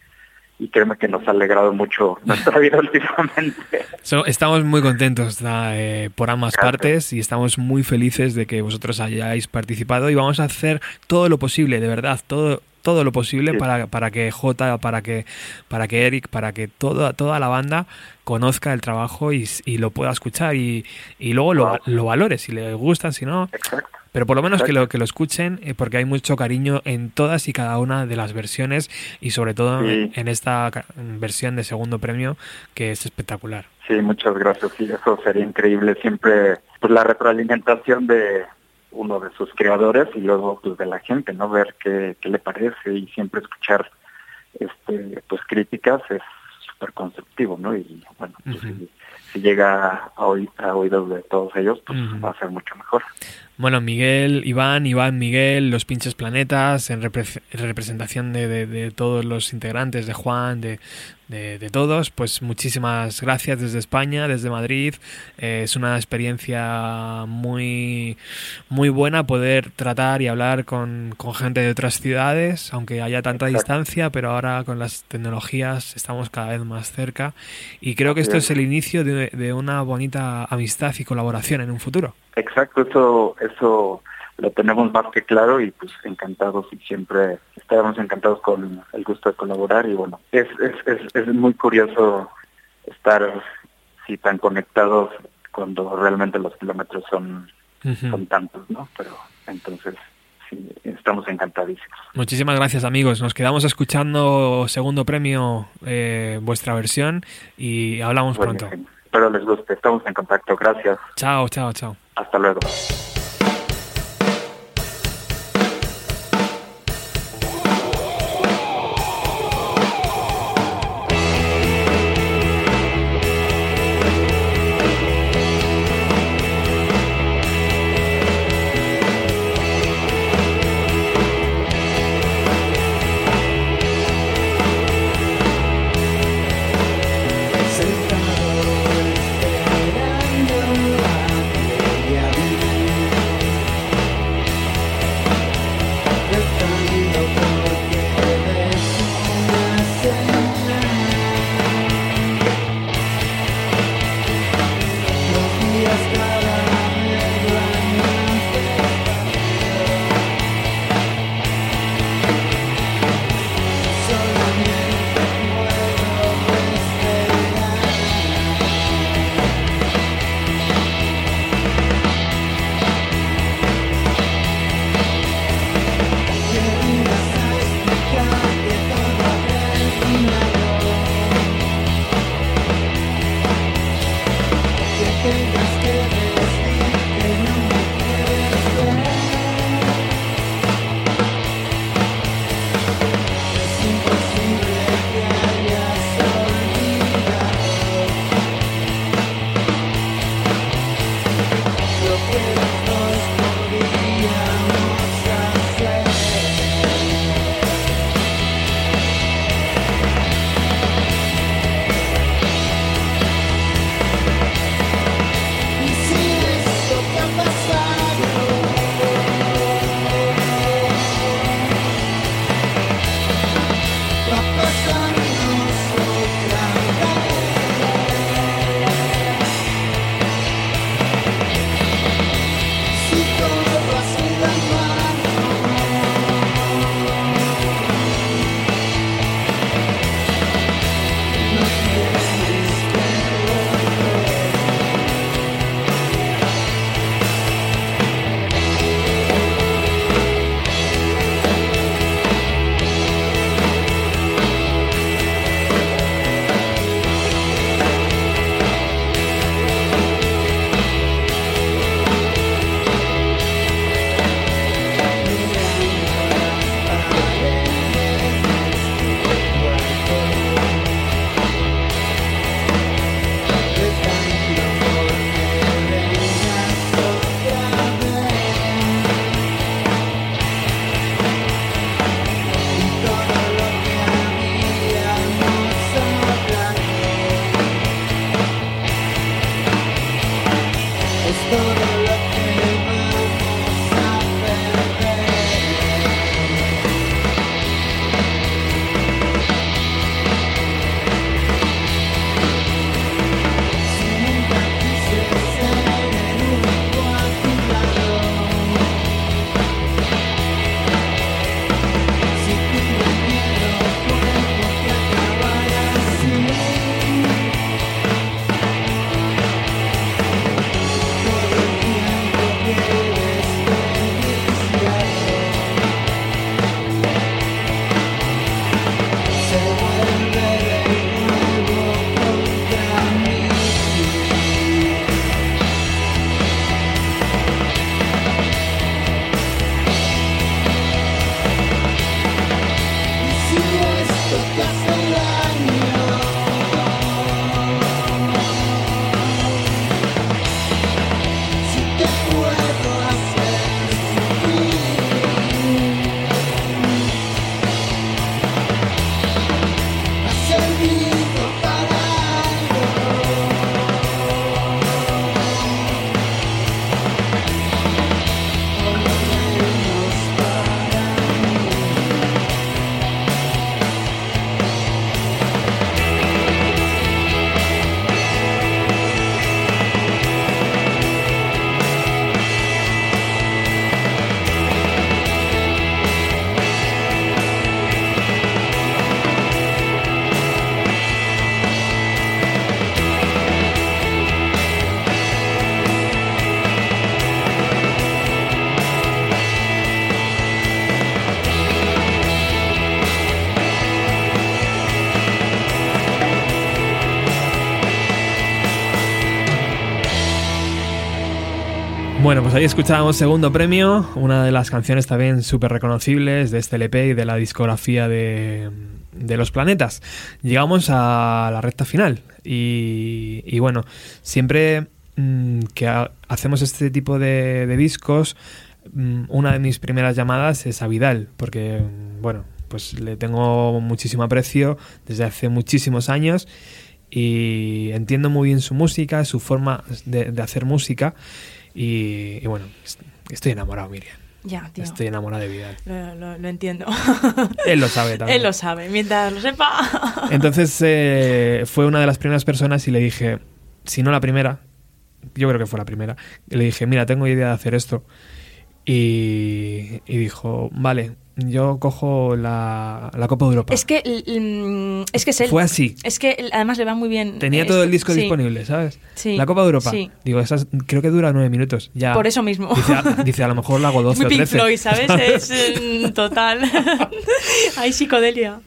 y créeme que nos ha alegrado mucho nuestra vida últimamente. So, estamos muy contentos eh, por ambas partes y estamos muy felices de que vosotros hayáis participado y vamos a hacer todo lo posible, de verdad, todo todo lo posible para, para que J, para que para que Eric, para que toda toda la banda conozca el trabajo y, y lo pueda escuchar y, y luego lo, lo valore si le gustan, si no. Pero por lo menos que lo, que lo escuchen, eh, porque hay mucho cariño en todas y cada una de las versiones y sobre todo Sí. en, en esta versión de segundo premio, que es espectacular. Sí, muchas gracias. Sí, eso sería increíble. Siempre pues la retroalimentación de uno de sus creadores y luego pues de la gente, ¿no? Ver qué, qué le parece y siempre escuchar este pues críticas es súper constructivo, ¿no? Y bueno, pues, si, si llega a, oí- a oídos de todos ellos, pues va a ser mucho mejor. Bueno, Miguel, Iván, Iván, Miguel, los pinches planetas, en, repre- en representación de, de- de todos los integrantes, de Juan, de, de- de todos, pues muchísimas gracias desde España, desde Madrid. Eh, es una experiencia muy, muy buena poder tratar y hablar con, con gente de otras ciudades, aunque haya tanta distancia, pero ahora con las tecnologías estamos cada vez más cerca. Y creo que esto es el inicio de, de una bonita amistad y colaboración en un futuro. Exacto, eso, eso lo tenemos más que claro y pues encantados y siempre estaremos encantados con el gusto de colaborar y bueno, es, es, es, es muy curioso estar sí tan conectados cuando realmente los kilómetros son, son tantos, ¿no? Pero entonces sí, estamos encantadísimos. Muchísimas gracias amigos. Nos quedamos escuchando segundo premio eh, vuestra versión y hablamos Bueno, pronto. Espero les guste, estamos en contacto, gracias, Chao, chao, chao. hasta luego. Pues ahí escuchábamos segundo premio, una de las canciones también súper reconocibles de este LP y de la discografía de, de Los Planetas. Llegamos a la recta final y, y bueno, siempre mm, que ha- hacemos este tipo de, de discos, mm, una de mis primeras llamadas es a Vidal, porque, bueno, pues le tengo muchísimo aprecio desde hace muchísimos años y entiendo muy bien su música, su forma de, de hacer música y, y bueno, est- estoy enamorado, Miriam. Ya, tío. Estoy enamorado de Vidal. Lo, lo- lo entiendo. Él lo sabe también. Él lo sabe. Mientras lo sepa. Entonces eh, fue una de las primeras personas y le dije, si no la primera, yo creo que fue la primera, le dije, mira, tengo idea de hacer esto. Y, y dijo, vale, yo cojo la, la Copa de Europa. Es que, mm, es que es él. Fue así. Es que además le va muy bien. Tenía esto. todo el disco Sí. disponible, ¿sabes? Sí, La Copa de Europa. sí. Digo, esas, creo que dura nueve minutos. Ya. Por eso mismo. Dice, a, dice, a lo mejor la hago 12 Muy o Pink 13. Floyd, ¿sabes? Es mm, total. Hay psicodelia.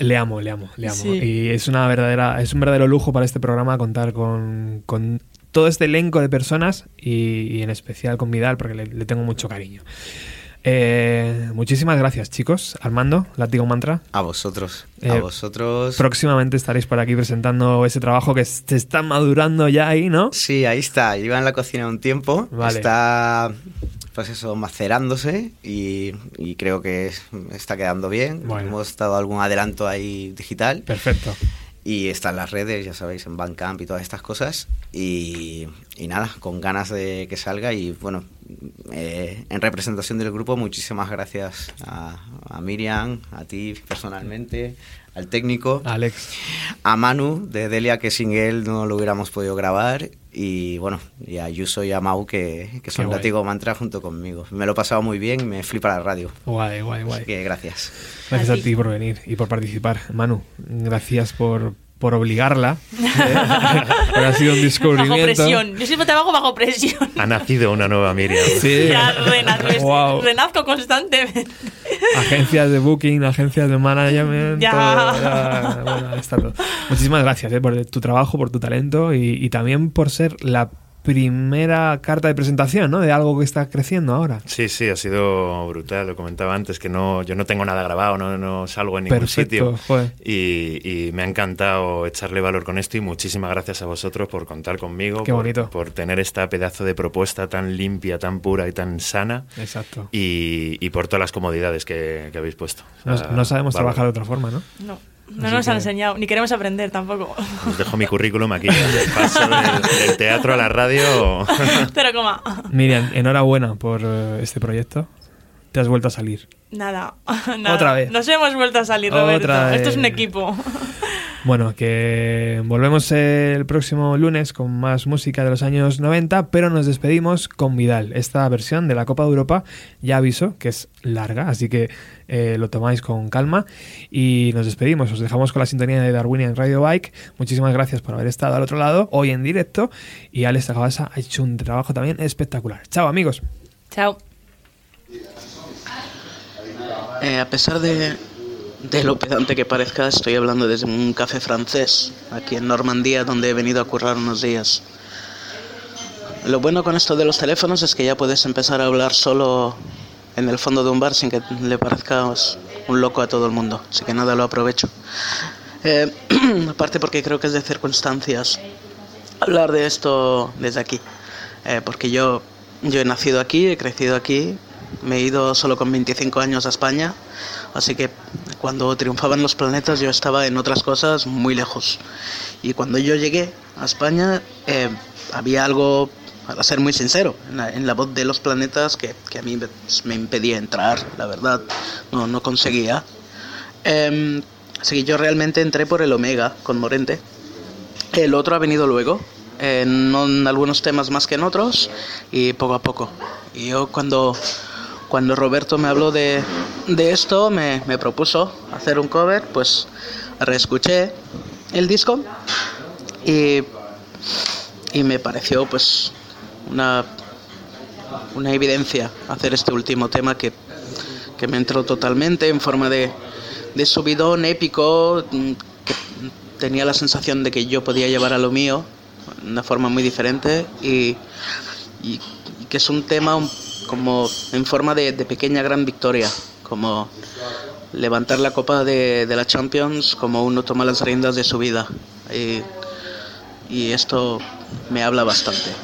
Le amo, le amo, le amo. Sí. Y es una verdadera, es un verdadero lujo para este programa contar con, con todo este elenco de personas y, y en especial con Vidal porque le, le tengo mucho cariño. Eh, muchísimas gracias, chicos. Armando, Látigo Mantra. A vosotros. Eh, a vosotros. Próximamente estaréis por aquí presentando ese trabajo que se está madurando ya ahí, ¿no? Sí, ahí está. Lleva en la cocina un tiempo. Vale. Está, pues eso, macerándose y, y creo que es- está quedando bien. Bueno. Hemos dado algún adelanto ahí digital. Perfecto. Y está en las redes, ya sabéis, en Bandcamp y todas estas cosas. Y, y nada, con ganas de que salga. Y bueno, eh, en representación del grupo, muchísimas gracias a, a Miriam, a ti personalmente, al técnico, Alex, a Manu de Delia, que sin él no lo hubiéramos podido grabar. Y bueno, y a Yuso y a Mau, que, que son. Látigo Mantra junto conmigo. Me lo he pasado muy bien y me flipa la radio. Guay, guay, guay. Así que gracias. Gracias a ti por venir y por participar. Manu, gracias por, por obligarla. ha sido un Bajo descubrimiento. presión. Yo siempre trabajo bajo presión. Ha nacido una nueva Miriam. Sí. Ya renazco, Wow. renazco constantemente. Agencias de booking, agencias de management. Ya. todo, ya, bueno, ahí está todo. Muchísimas gracias eh, por tu trabajo, por tu talento y, y también por ser la primera carta de presentación ¿no? de algo que está creciendo ahora. Sí, sí, ha sido brutal. Lo comentaba antes que no, yo no tengo nada grabado, no, no salgo en ningún Perfecto, sitio. Y, y me ha encantado echarle valor con esto y muchísimas gracias a vosotros por contar conmigo, Qué por, bonito. por tener esta pedazo de propuesta tan limpia, tan pura y tan sana. Exacto. Y, y por todas las comodidades que, que habéis puesto. No, O sea, no sabemos trabajar de otra forma, ¿no? No, no Así nos han que- enseñado, ni queremos aprender tampoco. Os dejo mi currículum aquí. Paso del, del teatro a la radio. Pero coma, Miriam, enhorabuena por eh, este proyecto. Te has vuelto a salir. nada, nada. Otra vez. Nos hemos vuelto a salir, Otra Roberto. Esto es un equipo. Bueno, que volvemos el próximo lunes con más música de los años 90, pero nos despedimos con Vidal. Esta versión de la Copa de Europa ya aviso que es larga, así que eh, lo tomáis con calma y nos despedimos. Os dejamos con la sintonía de Darwinian Radio Bike. Muchísimas gracias por haber estado al otro lado hoy en directo y Alex Agabasa ha hecho un trabajo también espectacular. Chao amigos. Chao. Eh, a pesar de, de lo pedante que parezca, estoy hablando desde un café francés, aquí en Normandía, donde he venido a currar unos días. Lo bueno con esto de los teléfonos es que ya puedes empezar a hablar solo en el fondo de un bar sin que le parezcas un loco a todo el mundo, así que nada, lo aprovecho. Eh, aparte porque creo que es de circunstancias hablar de esto desde aquí, Eh, porque yo, yo he nacido aquí, he crecido aquí, me he ido solo con 25 años a España, así que cuando triunfaban los planetas yo estaba en otras cosas muy lejos. Y cuando yo llegué a España eh, había algo, para ser muy sincero, en la, en la voz de los planetas que, que a mí me, impedía entrar, la verdad, no, no conseguía. Em, así que yo realmente entré por el Omega con Morente. El otro ha venido luego, eh, no en algunos temas más que en otros, y poco a poco. Y yo cuando, cuando Roberto me habló de, de esto, me, me propuso hacer un cover, pues reescuché el disco y, y me pareció pues una, una evidencia hacer este último tema que, que me entró totalmente en forma de, de subidón épico, mm, que tenía la sensación de que yo podía llevar a lo mío de una forma muy diferente y, y que es un tema un- como en forma de, pequeña gran victoria, como levantar la copa de, la Champions como uno toma las riendas de su vida. Y esto me habla bastante.